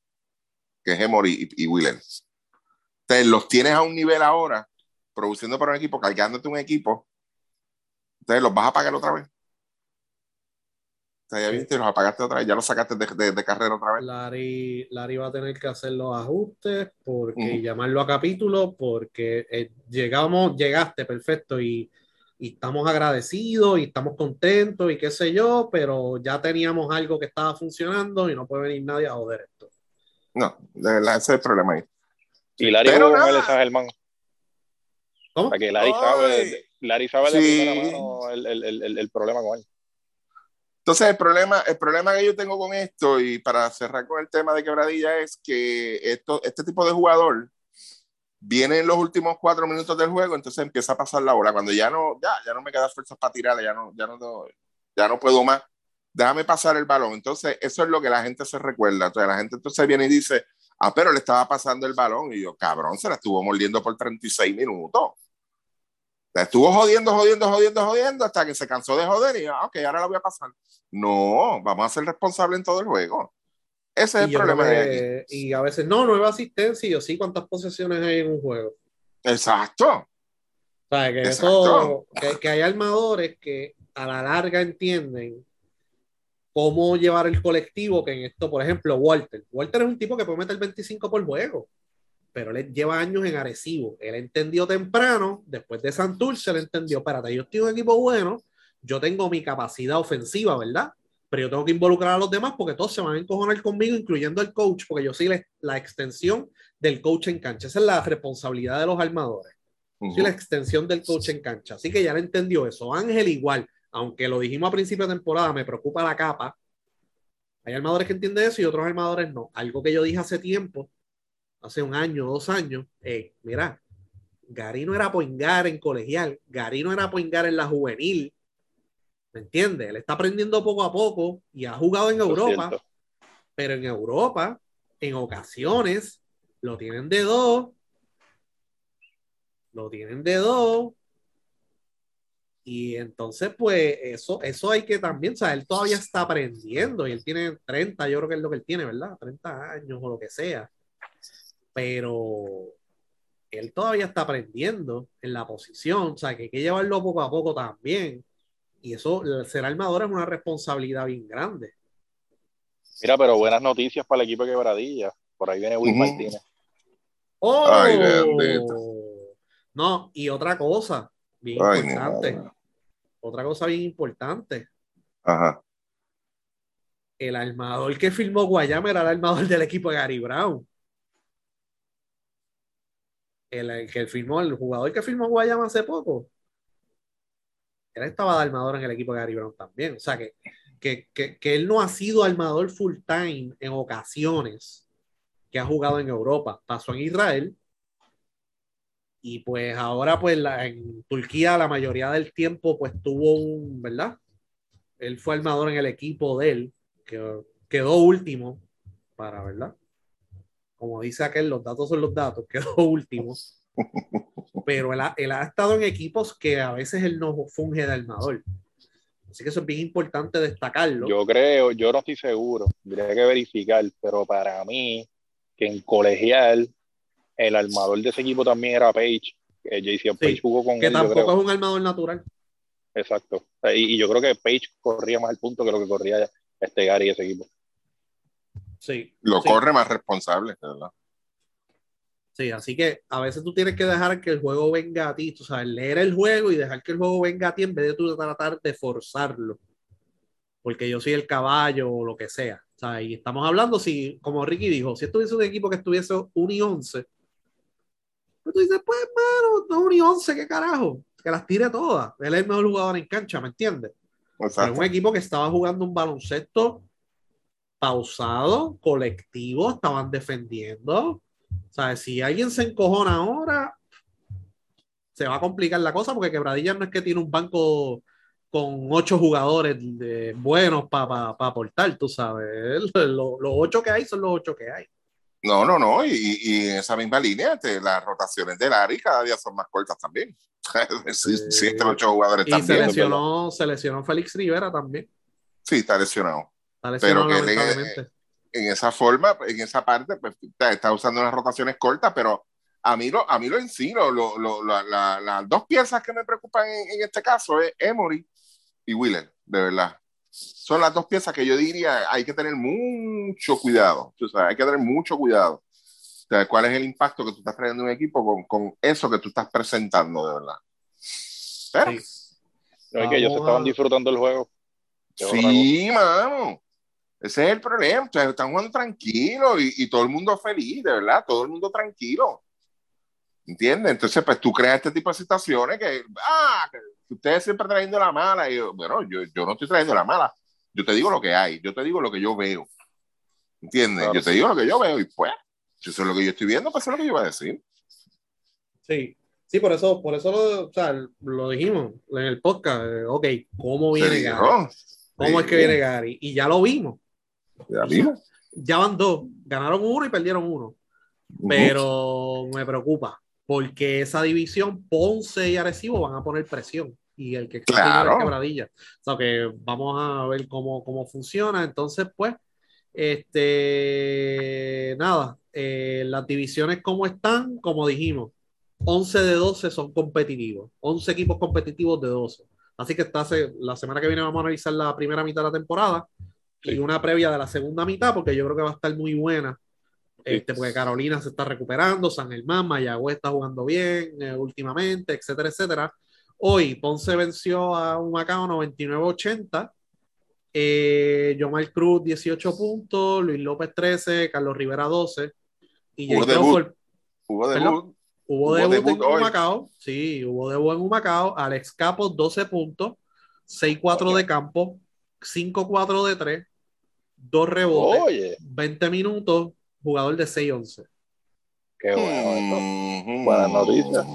que es Emory y, y Williams. Entonces, los tienes a un nivel ahora, produciendo para un equipo, cargándote un equipo, entonces los vas a pagar otra vez. O sea, ya viste, los apagaste otra vez, ya los sacaste de, de- de carrera otra vez. Larry, Larry va a tener que hacer los ajustes porque Ujú. y llamarlo a capítulo porque eh, llegamos, llegaste perfecto y, y estamos agradecidos y estamos contentos y qué sé yo, pero ya teníamos algo que estaba funcionando y no puede venir nadie a joder esto. No, de verdad, ese es el problema ahí. Y Larry Pero jugó con nada. él, San Germán. ¿Cómo? Que Larry sabe, Larry sabe de Sí. primera mano el, el, el, el, el problema con él. Entonces, el problema, el problema que yo tengo con esto, y para cerrar con el tema de quebradilla, es que esto, este tipo de jugador viene en los últimos cuatro minutos del juego, entonces empieza a pasar la bola. Cuando ya no, ya, ya no me quedan fuerzas para tirarle, ya no, ya no, ya no puedo más. Déjame pasar el balón. Entonces, eso es lo que la gente se recuerda. Entonces, la gente entonces viene y dice, ah, pero le estaba pasando el balón. Y yo, cabrón, se la estuvo mordiendo por 36 minutos. La estuvo jodiendo, jodiendo, jodiendo, jodiendo hasta que se cansó de joder y, ah, ok, ahora la voy a pasar. No, vamos a ser responsables en todo el juego. Ese es el problema de y a veces no, nueva asistencia y yo sí, cuántas posesiones hay en un juego. Exacto. O sea, que Exacto. eso, que, que hay armadores que a la larga entienden cómo llevar el colectivo, que en esto, por ejemplo, Walter. Walter es un tipo que puede meter 25 por juego, pero él lleva años en Arecibo. Él entendió temprano, después de Santurce, él entendió, espérate, yo estoy en un equipo bueno, yo tengo mi capacidad ofensiva, ¿verdad? Pero yo tengo que involucrar a los demás porque todos se van a encojonar conmigo, incluyendo el coach, porque yo soy la, la extensión del coach en cancha. Esa es la responsabilidad de los armadores. Ujú. Soy la extensión del coach en cancha. Así que ya le entendió eso. Ángel igual, aunque lo dijimos a principio de temporada, me preocupa la capa. Hay armadores que entienden eso y otros armadores no. Algo que yo dije hace tiempo, hace un año, dos años, eh, mira, Gary no era poingar en colegial, Gary no era poingar en la juvenil. ¿Me entiendes? Él está aprendiendo poco a poco y ha jugado en Europa, pero en Europa, en ocasiones, lo tienen de dos, lo tienen de dos, y entonces, pues, eso, eso hay que también, o sea, él todavía está aprendiendo, y él tiene 30, yo creo que es lo que él tiene, ¿verdad? 30 años o lo que sea, pero él todavía está aprendiendo en la posición, o sea, que hay que llevarlo poco a poco también, y eso, ser armador es una responsabilidad bien grande. Mira, pero buenas noticias para el equipo de Quebradilla. Por ahí viene Will Ujú. Martínez. ¡Oh! Ay. No, y otra cosa bien Ay, importante, otra cosa bien importante, Ajá. el armador que firmó Guayama era el armador del equipo de Gary Brown. El, el que firmó, el jugador que firmó Guayama hace poco, él estaba de armador en el equipo de Gary Brown también. O sea que, que, que, que él no ha sido armador full time en ocasiones que ha jugado en Europa. Pasó en Israel. Y pues ahora, pues en Turquía, la mayoría del tiempo, pues tuvo un, ¿verdad? Él fue armador en el equipo de él, que quedó último para, ¿verdad? Como dice aquel, los datos son los datos, quedó último. Pero él ha, él ha estado en equipos que a veces él no funge de armador. Así que eso es bien importante destacarlo. Yo creo, yo no estoy seguro, tendría que verificar, pero para mí, que en colegial, el armador de ese equipo también era Page. Eh, JC Page jugó con que él, yo tampoco creo. es un armador natural. Exacto. Sea, Y, y yo creo que Page corría más el punto que lo que corría este Gary y ese equipo. Sí. Lo sí. corre más responsable, ¿verdad? Sí, así que a veces tú tienes que dejar que el juego venga a ti, tú sabes, leer el juego y dejar que el juego venga a ti en vez de tú tratar de forzarlo. Porque yo soy el caballo o lo que sea. O sea, y estamos hablando, si, como Ricky dijo, si estuviese un equipo que estuviese 1 y 11, pues tú dices, pues, hermano, no 1 y 11, ¿qué carajo? Que las tire todas. Él es el mejor jugador en cancha, ¿me entiendes? Exacto. un equipo que estaba jugando un baloncesto pausado, colectivo, estaban defendiendo. O sea, si alguien se encojona ahora, se va a complicar la cosa porque Quebradilla no es que tiene un banco con ocho jugadores de- buenos para aportar, tú sabes. Lo- Los ocho que hay son los ocho que hay. No, no, no, y, y en esa misma línea, este, las rotaciones del Ari cada día son más cortas también. sí, entre los ocho jugadores Y se también. lesionó, se lesionó Félix Rivera también. Sí, está lesionado. Está lesionado Pero que. En esa forma, en esa parte, pues, está, usando unas rotaciones cortas, pero a mí lo, a mí lo en sí, lo- lo- lo- la- la- las dos piezas que me preocupan en, en este caso es Emory y Wheeler, de verdad. Son las dos piezas que yo diría hay que tener mucho cuidado. O sea, hay que tener mucho cuidado. O sea, ¿cuál es el impacto que tú estás trayendo en un equipo con, con eso que tú estás presentando, de verdad? Pero, Sí. No es que ellos estaban a- disfrutando el juego. Sí, mano. Ese es el problema. Ustedes están jugando tranquilo y, y todo el mundo feliz, de verdad, todo el mundo tranquilo. ¿Entiendes? Entonces, pues tú creas este tipo de situaciones que, ah, que ustedes siempre trayendo la mala. Y yo, bueno, yo, yo no estoy trayendo la mala. Yo te digo lo que hay, yo te digo lo que yo veo. ¿Entiendes? Claro, yo te sí. digo lo que yo veo y pues, si eso es lo que yo estoy viendo, pues eso es lo que yo voy a decir. Sí, sí, por eso, por eso lo, o sea, lo dijimos en el podcast. eh, Ok, ¿cómo viene Gary? ¿Cómo es que viene Gary? Y ya lo vimos. Ya van dos. Ganaron uno y perdieron uno. Pero me preocupa porque esa división, Ponce y Arecibo van a poner presión. Y el que está Claro. es quebradilla. O sea que vamos a ver cómo, cómo funciona. Entonces, pues, este, nada, eh, las divisiones como están, como dijimos, 11 de 12 son competitivos. 11 equipos competitivos de 12. Así que esta se- la semana que viene vamos a analizar la primera mitad de la temporada y Sí. una previa de la segunda mitad, porque yo creo que va a estar muy buena. Este, porque Carolina se está recuperando, San Germán, Mayagüez está jugando bien eh, últimamente, etcétera, etcétera. Hoy Ponce venció a un Macao 99-80. Eh, Yomar Cruz 18 puntos, Luis López 13, Carlos Rivera 12. Y Hubo Jay debut. Crawford, Hubo debut. Hubo, Hubo debut, debut en. Humacao. Sí, hubo debut en Humacao. Alex Capos, 12 puntos, 6-4 de campo, 5-4 de 3, 2 rebotes, Oye, 20 minutos, jugador de 6-11. qué bueno esto. Mhm. Buenas noticias.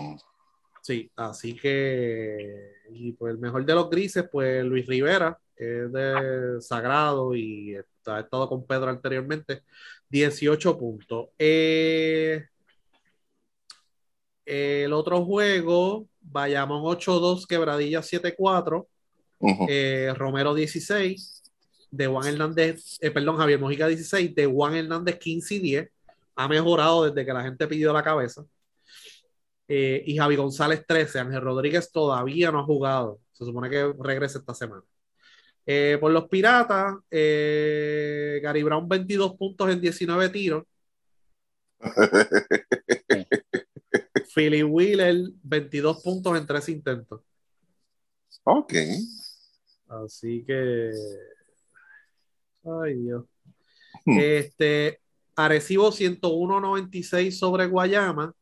Sí, así que. Y pues el mejor de los grises, pues Luis Rivera, que es de Sagrado y está- ha estado con Pedro anteriormente, 18 puntos. Eh, el otro juego, Bayamón 8-2, Quebradilla 7-4, Ujú. eh, Romero 16, de Juan Hernández, eh, perdón, Javier Mojica 16, de Juan Hernández 15 y 10. Ha mejorado desde que la gente pidió la cabeza. Eh, y Javi González 13. Ángel Rodríguez todavía no ha jugado. Se supone que regresa esta semana. Eh, por los Piratas, eh, Gary Brown 22 puntos en 19 tiros. Philly Wheeler 22 puntos en 3 intentos. Ok. Así que. Ay, Dios. Hmm. Este. Arecibo 101.96 sobre Guayama.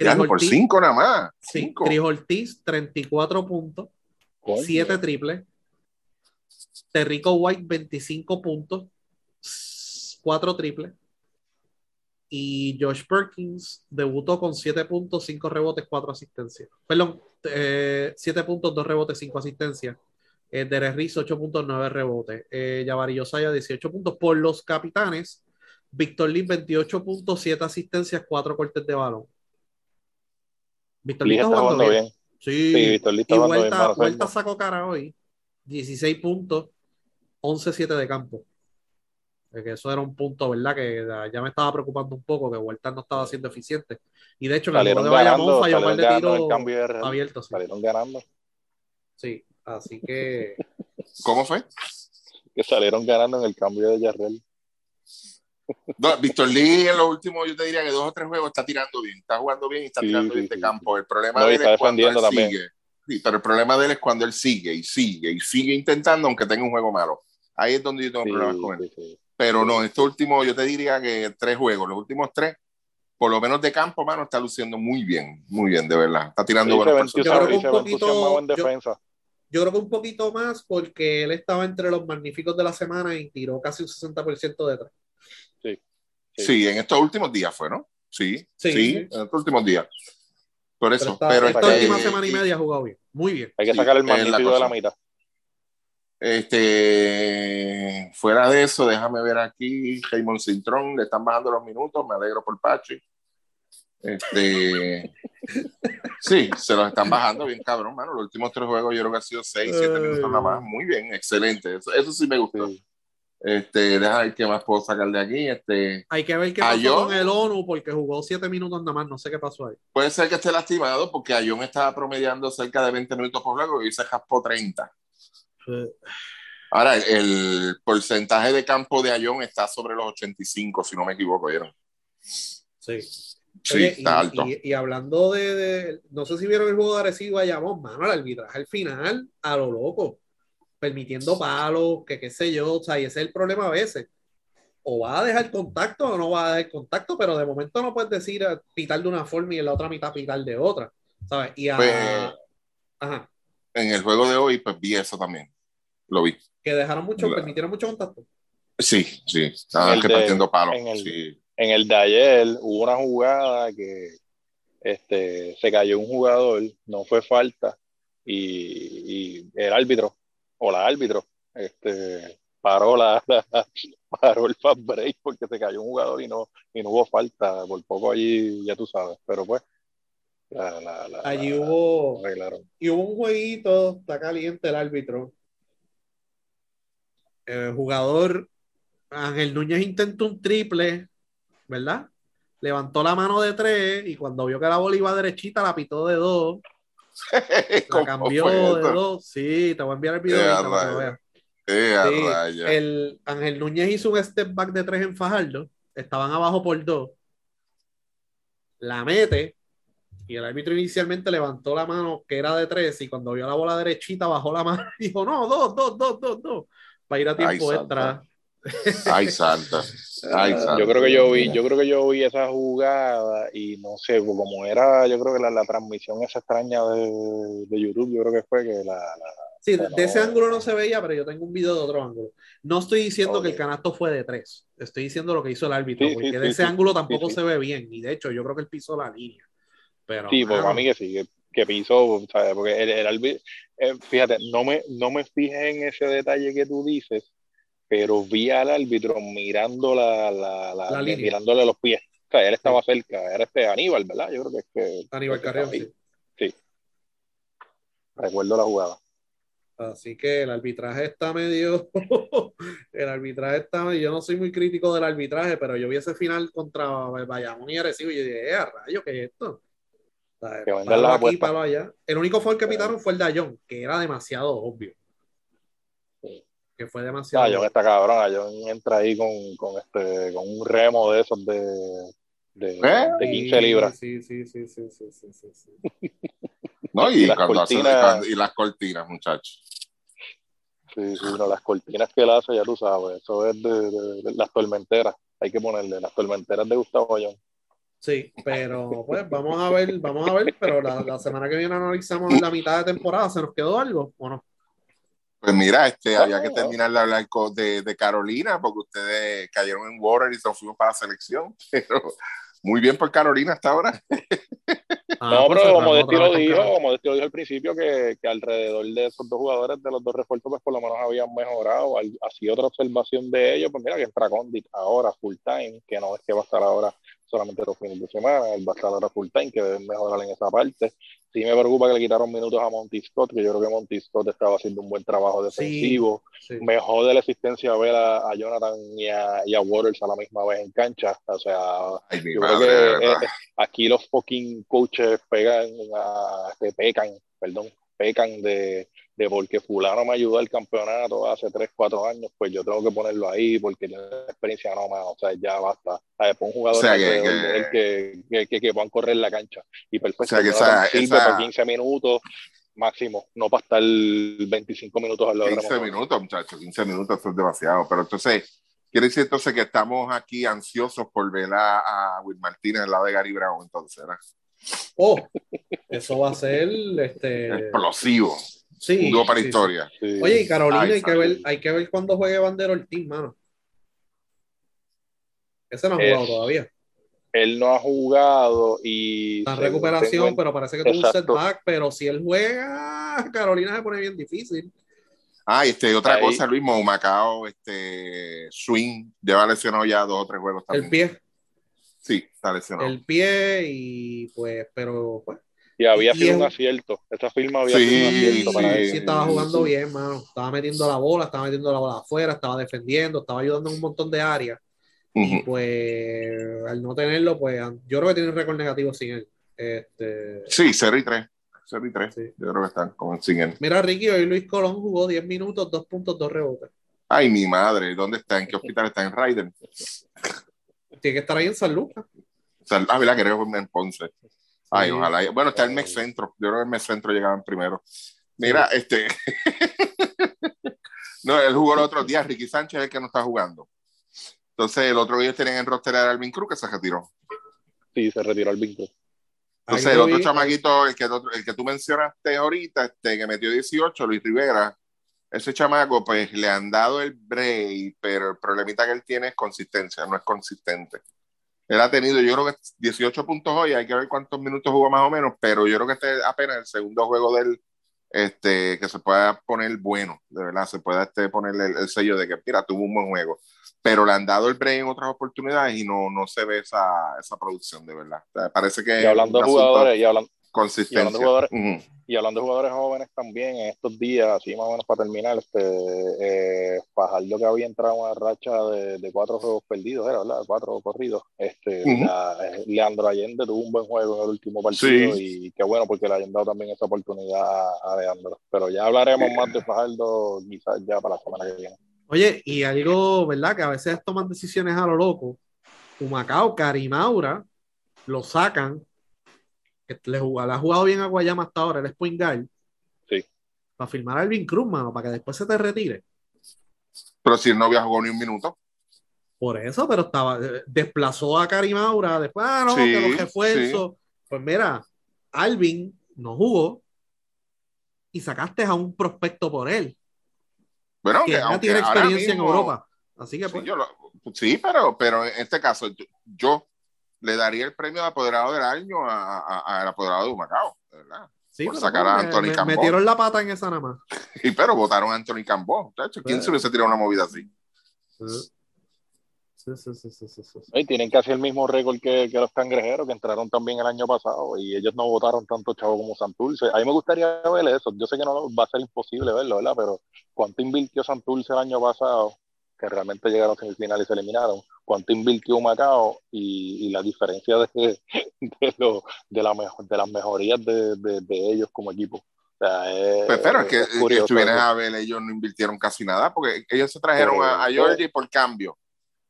Ya Chris por Ortiz- cinco nada más. Sí, Cinco. Chris Ortiz, 34 puntos, Coño. 7 triples. Terrico White, 25 puntos, 4 triples. Y Josh Perkins debutó con 7 puntos, 5 rebotes, 4 asistencias. Perdón, 7 puntos, 2 rebotes, 5 asistencias. Eh, Derek Riz, 8 puntos, 9 rebotes. Eh, Yosaya, 18 puntos. Por los capitanes, Víctor Lee, 28 puntos, 7 asistencias, 4 cortes de balón. Víctor Lee está jugando bien. bien. Sí, Sí, Víctor Lee está y jugando bien, vuelta, mano, vuelta sacó cara hoy. 16 puntos, 11-7 de campo. Que eso era un punto, ¿verdad? Que ya me estaba preocupando un poco, que Vuelta no estaba siendo eficiente. Y de hecho, en el juego de Bayamón falló un par de tiros abiertos. Sí. Salieron ganando. Sí, así que ¿Cómo fue? Que salieron ganando en el cambio de Yarrel. No, Víctor Lee en los últimos, yo te diría que dos o tres juegos está tirando bien, está jugando bien y está Sí, tirando sí, bien este sí, campo. El problema No, de él está es cuando él también. sigue. Sí, pero el problema de él es cuando él sigue y sigue y sigue intentando aunque tenga un juego malo. Ahí es donde yo tengo Sí, problemas con él. sí, sí. Pero no, estos últimos, yo te diría que tres juegos, los últimos tres, por lo menos de campo, mano, está luciendo muy bien, muy bien, de verdad. Está tirando buenos ve Yo creo que un poquito- entusiasmado en defensa. Yo creo que un poquito más porque él estaba entre los magníficos de la semana y tiró casi un 60% de tres. Sí. Sí, en estos últimos días fue, ¿no? Sí, Sí, sí, sí. en estos últimos días. Por Pero eso, pero esta este, última semana y media ha jugado bien. Muy bien. Hay que Sí, sacar el la magnífico de la mitad. Este, fuera de eso, déjame ver aquí, Raymond Cintrón, le están bajando los minutos, me alegro por Pachi. Este, sí, se los están bajando bien cabrón, mano. Los últimos tres juegos yo creo que ha sido seis, siete Ay. minutos nada más. Muy bien, excelente. Eso, eso sí me gustó. Sí. Este, deja ver qué más puedo sacar de aquí. Este, Hay que ver qué ¿A pasó con el ONU porque jugó siete minutos nada más. No sé qué pasó ahí. puede ser que esté lastimado porque Ayón estaba promediando cerca de 20 minutos por juego y se jaspó 30. Ahora, el porcentaje de campo de Ayón está sobre los 85, si no me equivoco, ¿vieron? Sí. Sí, Oye, está y, alto. y- y hablando de, de- no sé si vieron el juego de Arecibo Bayamón, mano, el arbitraje al final, a lo loco, permitiendo palos, que qué sé yo, o sea, y ese es el problema a veces. O va a dejar contacto o no va a dejar contacto, pero de momento no puedes decir eh, pitar de una forma y en la otra mitad pitar de otra, ¿sabes? Y a, Pues- ajá, En el juego de hoy, pues vi eso también. Lo vi. que dejaron mucho, La- permitieron mucho contacto. Sí, sí. Estaban repartiendo palos. en el- Sí. En el de ayer hubo una jugada que este, se cayó un jugador, no fue falta, y, y el árbitro, o la árbitro, este, paró, la, la- paró el fast break porque se cayó un jugador y no, y no hubo falta. Por poco allí, ya tú sabes, pero pues, la, la- la- Allí hubo, y hubo un jueguito, está caliente el árbitro. El jugador Ángel Núñez intentó un triple, ¿verdad? Levantó la mano de tres y cuando vio que la bola iba derechita, la pitó de dos, la ¿Cómo cambió de dos. Sí, te voy a enviar el video Eh, ahorita para que lo rayos. veas. A Sí, raya. el Ángel Núñez hizo un step back de tres en Fajardo, estaban abajo por dos, la mete y el árbitro inicialmente levantó la mano que era de tres y cuando vio la bola derechita bajó la mano y dijo, no, dos, dos, dos, dos, dos, para ir a tiempo Ay, extra. Ay, santa. Ay, santa. Yo creo que yo vi, yo creo que yo vi esa jugada y no sé, como era, yo creo que la, la transmisión esa extraña de, de YouTube, yo creo que fue que la, la- Sí, de, de ese ángulo no se veía, pero yo tengo un video de otro ángulo. No estoy diciendo que el canasto fue de tres, estoy diciendo lo que hizo el árbitro, Sí, porque sí, de ese sí. ángulo tampoco se ve bien, y de hecho yo creo que él pisó la línea. Pero, sí, pues mano, a mí que sí, que, que pisó, ¿sabes? Porque el, el árbitro- eh, fíjate, no me, no me fijé en ese detalle que tú dices, pero vi al árbitro mirando la, la, la- mirándole los pies. O sea, él estaba cerca, era este Aníbal, ¿verdad? Yo creo que es que Aníbal estaba sí. ahí. Recuerdo la jugada. Así que el arbitraje está medio. el arbitraje está medio. Yo no soy muy crítico del arbitraje, pero yo vi ese final contra Bayamón y Arecibo y yo dije, "Eh, a rayo, ¿qué es esto? O sea, Que aquí, allá. El único foul que pitaron fue el de Ayón, que era demasiado obvio. Que fue demasiado Ah, John está cabrón, John entra ahí con, con, este, con un remo de esos de, de, ¿Eh? de 15 libras. Sí, sí, sí, sí, sí, sí, sí, sí. No, y, Y las hace- cortinas- y las cortinas, muchachos. Sí, sí, no, las cortinas que él hace, ya tú sabes, eso es de, de- de las tormenteras. Hay que ponerle las tormenteras de Gustavo Ayón. Sí, pero pues vamos a ver, vamos a ver, pero la, la semana que viene analizamos la mitad de temporada, ¿se nos quedó algo o no? Pues mira, este, había que terminar de hablar de, de Carolina porque ustedes cayeron en Water y se fuimos para la selección. Pero muy bien por Carolina hasta ahora. Ah, no, pues, pero cerramos como otra Desti lo vez con dijo, como Desti lo dijo al principio, que, que alrededor de esos dos jugadores, de los dos refuerzos, pues por lo menos habían mejorado. Así otra observación de ellos, pues mira que entra Condit ahora full time, que no es que va a estar ahora solamente los fines de semana, él va a estar ahora full time, que deben mejorar en esa parte. Sí me preocupa que le quitaron minutos a Monty Scott, que yo creo que Monty Scott estaba haciendo un buen trabajo defensivo. Sí. Mejor de la existencia ver a, a Jonathan y a, y a Waters a la misma vez en cancha. O sea, Ay, yo creo que eh, aquí los fucking coaches pegan, a, este, pecan, perdón, pecan de, de porque fulano me ayudó al campeonato hace 3, 4 años, pues yo tengo que ponerlo ahí porque tiene experiencia no más, o sea, ya basta. A ver, pon un jugador O sea, que- que, que, que, que puedan correr la cancha. Y perfecto, O sea, que esa- sirve esa- por 15 minutos máximo, no para estar 25 minutos al lado de la 15 motora. minutos, muchachos, 15 minutos, eso es demasiado. Pero entonces, quiere decir entonces que estamos aquí ansiosos por ver a, a Will Martínez al lado de Gary Brown, entonces, ¿verdad? Oh, eso va a ser este, Explosivo. Sí, un dúo para sí, historia. Sí. Oye, y Carolina, Ay, hay, que ver, hay que ver cuándo juegue Bandero Ortiz, mano. Ese no ha jugado todavía. él no ha jugado y. Está en recuperación, tengo pero parece que tuvo un setback. Pero si él juega, Carolina se pone bien difícil. Ah, y este, otra Ahí. cosa, Luis Macao, este, Swing, lleva lesionado ya dos o tres juegos también. El pie, Sí, está lesionado. el pie, y pues, pero pues, Y había y sido es un acierto. Esa firma había Sí, sido un sí, acierto para sí, él. sí estaba jugando sí. bien, mano. Estaba metiendo la bola, estaba metiendo la bola afuera, estaba defendiendo, estaba ayudando en un montón de áreas. Y pues, al no tenerlo, pues, yo creo que tiene un récord negativo sin él. Este, Sí, 0 y 3. 0 y 3. Sí. Yo creo que están con sin él. Mira, Ricky, hoy Luis Colón jugó 10 minutos, 2 puntos, 2 rebotes. Ay, mi madre, ¿dónde está? ¿En qué hospital está? En Raiden. Tiene que estar ahí en San Lucas. Ah, ¿verdad? Creo que en Ponce. Ay, Sí. ojalá. Bueno, está el Mex Centro. Yo creo que el Mex Centro llegaban primero. Mira, este. no, él jugó el otro día. Ricky Sánchez es el que no está jugando. Entonces, el otro que ellos tenían en roster era Alvin Cruz, que se retiró. Sí, se retiró el vínculo. Entonces, el otro vi. chamaquito, el que, el otro- el que tú mencionaste ahorita, este, que metió 18, Luis Rivera, ese chamaco, pues le han dado el break, pero el problemita que él tiene es consistencia, no es consistente. Él ha tenido, yo creo que 18 puntos hoy, hay que ver cuántos minutos jugó más o menos, pero yo creo que este es apenas el segundo juego del este, que se pueda poner bueno, de verdad, se pueda este, ponerle el, el sello de que, mira, tuvo un buen juego. Pero le han dado el break en otras oportunidades y no, no se ve esa, esa producción, de verdad. O sea, parece que Y hablando de jugadores, y hablando, consistencia. y hablando de jugadores, Ujú. y hablando de jugadores jóvenes también, en estos días, así más o menos para terminar, este, eh, Fajardo que había entrado en una racha de, de cuatro juegos perdidos, era, ¿verdad? Cuatro corridos. Este, la- eh, Leandro Allende tuvo un buen juego en el último partido Sí. y qué bueno porque le hayan dado también esa oportunidad a, a Leandro. Pero ya hablaremos Sí. más de Fajardo quizás ya para la semana que viene. Oye, y algo, ¿verdad? Que a veces toman decisiones a lo loco. Humacao, Carimaura, lo sacan. Que le, jugó- le ha jugado bien a Guayama hasta ahora, él es point guard. Sí. Para firmar a Alvin Cruz, mano, para que después se te retire. Pero si no había jugado ni un minuto. Por eso, pero estaba, eh, desplazó a Carimaura, después, ah, no, Sí, que los refuerzos. Pues mira, Alvin no jugó y sacaste a un prospecto por él, Bueno, que que ya aunque tiene experiencia en mismo- Europa. Así que Sí, pues, yo lo- sí, pero, pero en este caso, yo, yo le daría el premio de apoderado del año a- a- al apoderado de Humacao, verdad. sí, por sacar a me- Anthony me- Cambó. metieron la pata en esa nada más. Y pero votaron a Anthony Cambó. Tacho, ¿Quién Pues- se hubiese tirado una movida así? Sí, sí, sí, sí, sí, sí. Y tienen casi el mismo récord que, que los cangrejeros, que entraron también el año pasado, y ellos no votaron tanto chavo como Santurce. A mí me gustaría ver eso. Yo sé que no va a ser imposible verlo, ¿verdad? Pero ¿cuánto invirtió Santurce el año pasado? Que realmente llegaron a semifinales y se eliminaron. ¿Cuánto invirtió Macao? Y, y la diferencia de, de, lo- de, la mejor, de las mejorías de, de, de ellos como equipo. O sea, es, Pues, pero es que, que curioso tú vienes a ver, ellos no invirtieron casi nada, porque ellos se trajeron Por a, a eso. Georgie por cambio.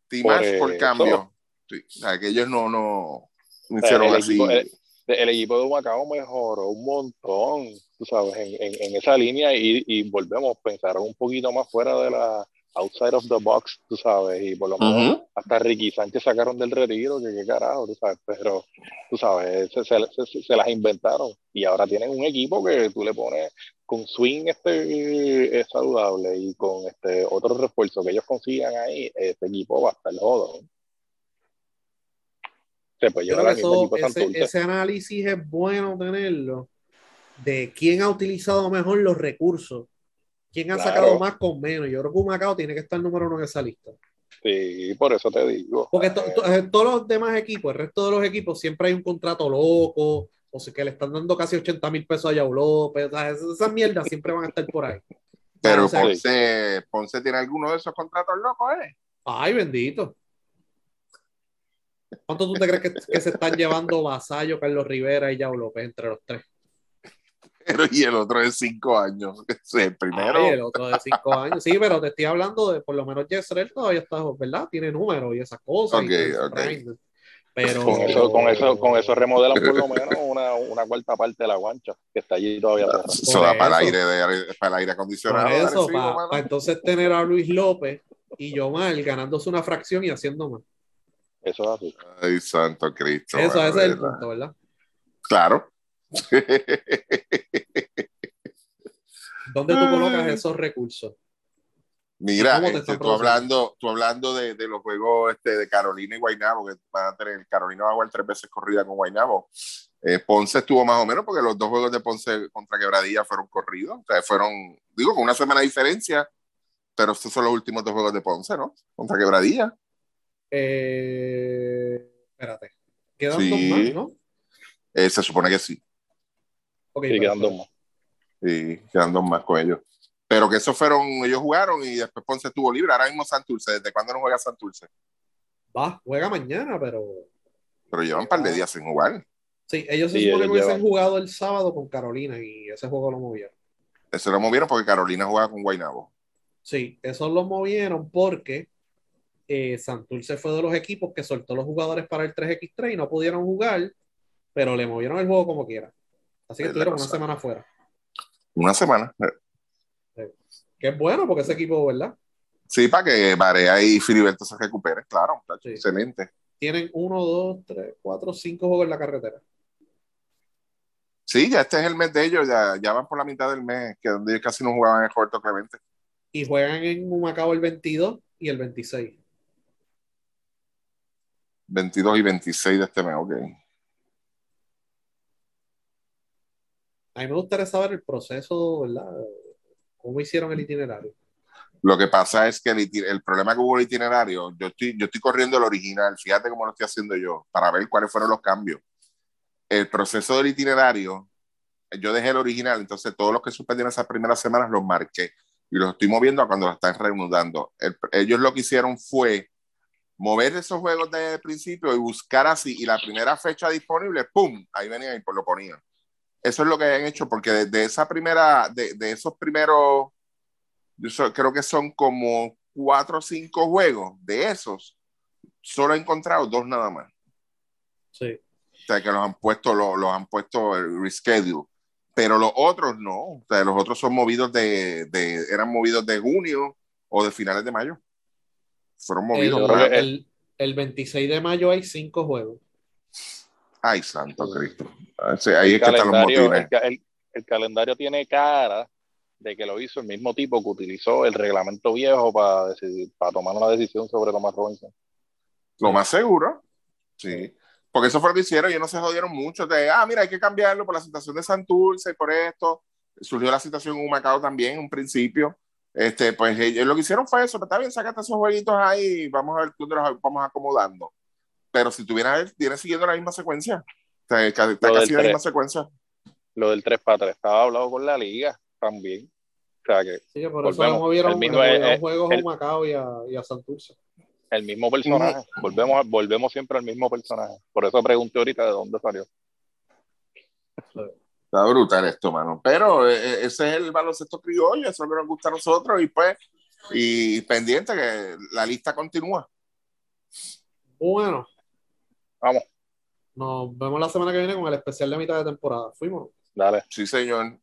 Timash Por por, eso. cambio. Sí, o sea, que ellos no, no, hicieron el así. equipo- el- el equipo de Macao mejoró un montón, tú sabes, en, en, en esa línea y, y volvemos, pensaron un poquito más fuera de la outside of the box, tú sabes, y por lo menos hasta Ricky Sánchez sacaron del retiro, que qué carajo, tú sabes, pero tú sabes, se, se, se- se las inventaron. Y ahora tienen un equipo que tú le pones con swing este es saludable y con este otro refuerzo que ellos consigan ahí, este equipo va a estar jodo. Se puede llevar al mismo equipo ese, ese análisis es bueno tenerlo de quién ha utilizado mejor los recursos, quién ha Claro. sacado más con menos. Yo creo que Humacao tiene que estar número uno en esa lista. Sí, por eso te digo. Porque to- to- eh, todos los demás equipos, el resto de los equipos, siempre hay un contrato loco, o sea, que le están dando casi 80 mil pesos a Yao López. o sea, esas, esas mierdas siempre van a estar por ahí. Pero o sea, Ponce, Ponce tiene alguno de esos contratos locos, ¿eh? Ay, bendito. ¿Cuánto tú te crees que, que se están llevando Vasallo, Carlos Rivera y Yao López entre los tres? Pero, y el otro de cinco años. Es el primero. Ay, el otro de cinco años. Sí, pero te estoy hablando de por lo menos Jessrel todavía está, ¿verdad? Tiene números y esas cosas. Ok, ok. Pero Con eso, con eso, con eso remodelan por lo menos una, una cuarta parte de la guancha, que está allí todavía. Eso da para el aire, de, para el aire acondicionado. Por eso, para entonces tener a Luis López y Yomar ganándose una fracción y haciendo más. Eso es así. Ay, santo Cristo. Eso, ese es el punto, ¿verdad? Claro. ¿Dónde tú colocas esos recursos? Mira, ¿Cómo te este, tú hablando, tú hablando de, de los juegos este, de Carolina y Guaynabo, que van a tener, Carolina va a jugar tres veces corrida con Guaynabo. Eh, Ponce estuvo más o menos porque los dos juegos de Ponce contra Quebradilla fueron corridos, o sea, fueron, digo, con una semana de diferencia, pero estos son los últimos dos juegos de Ponce, ¿no? Contra Quebradilla. Eh, espérate. Quedan Sí. dos más, ¿no? Eh, se supone que sí, Ok, Sí, quedan dos más. y quedan dos más con ellos. Pero que esos fueron, ellos jugaron y después Ponce estuvo libre. Ahora mismo Santurce, ¿desde cuándo no juega Santurce? Va, juega mañana, pero. Pero llevan un par de días sin jugar. Sí, ellos se Sí, supone que hubiesen llevan. jugado el sábado con Carolina y ese juego lo movieron. Eso lo movieron porque Carolina juega con Guaynabo. Sí, eso lo movieron porque eh, Santurce fue de los equipos que soltó los jugadores para el 3x3 y no pudieron jugar, pero le movieron el juego como quiera. Así que estuvieron una semana afuera. Una semana. Que es bueno porque ese equipo, ¿verdad? Sí, para que Barea y Filiberto se recuperen, claro. Sí. Excelente. Tienen uno, dos, tres, cuatro, cinco juegos en la carretera. Sí, ya este es el mes de ellos, ya, ya van por la mitad del mes, que donde ellos casi no jugaban en Roberto Clemente. Y juegan en Humacao el 22 y el 26. 22 y 26 de este mes, ok. A mí me gustaría saber el proceso, ¿verdad? ¿Cómo hicieron el itinerario? Lo que pasa es que el, el problema que hubo el itinerario, yo estoy, yo estoy corriendo el original, fíjate cómo lo estoy haciendo yo, para ver cuáles fueron los cambios. El proceso del itinerario, yo dejé el original, entonces todos los que suspendieron esas primeras semanas los marqué y los estoy moviendo a cuando los están reanudando. El- ellos lo que hicieron fue mover esos juegos desde el principio y buscar así, y la primera fecha disponible, ¡pum! Ahí venían y pues lo ponían. Eso es lo que han hecho, porque desde esa primera, de, de esos primeros yo so- creo que son como cuatro o cinco juegos de esos. Solo he encontrado dos nada más. Sí. O sea, que los han puesto, lo- los, han puesto el reschedule. Pero los otros no. O sea, los otros son movidos de, de- eran movidos de junio o de finales de mayo. Fueron movidos. El, el- el 26 de mayo hay cinco juegos. Ay, santo Cristo. Ah, sí, ahí el es que están los calendario, motines. el, ca- el- el calendario tiene cara de que lo hizo el mismo tipo que utilizó el reglamento viejo para decidir, para tomar una decisión sobre Thomas Robinson. Lo más seguro. Sí. Porque eso fue lo que hicieron. Ellos no se jodieron mucho. De, ah, mira, hay que cambiarlo por la situación de Santurce y por esto. Surgió la situación en Humacao también en un principio. Este, pues ellos lo que hicieron fue eso. Pero está bien, sácate esos jueguitos ahí y vamos a ver dónde los vamos acomodando. Pero si tuviera, viene siguiendo la misma secuencia. O sea, ca- está casi la misma secuencia. Lo del 3 para 3 estaba hablado con la liga también. O sea que Sí, que por eso Volvemos. movieron, El mismo movieron es- juegos a el- Humacao y a, y a Santurce. el mismo personaje, volvemos, a- volvemos siempre al mismo personaje. Por eso pregunté ahorita de dónde salió. Está brutal esto, mano. Pero eh, ese es el baloncesto criollo, eso es lo que nos gusta a nosotros. Y pues, y pendiente que la lista continúa. Bueno, Vamos, nos vemos la semana que viene con el especial de mitad de temporada. Fuimos. dale. Sí, señor.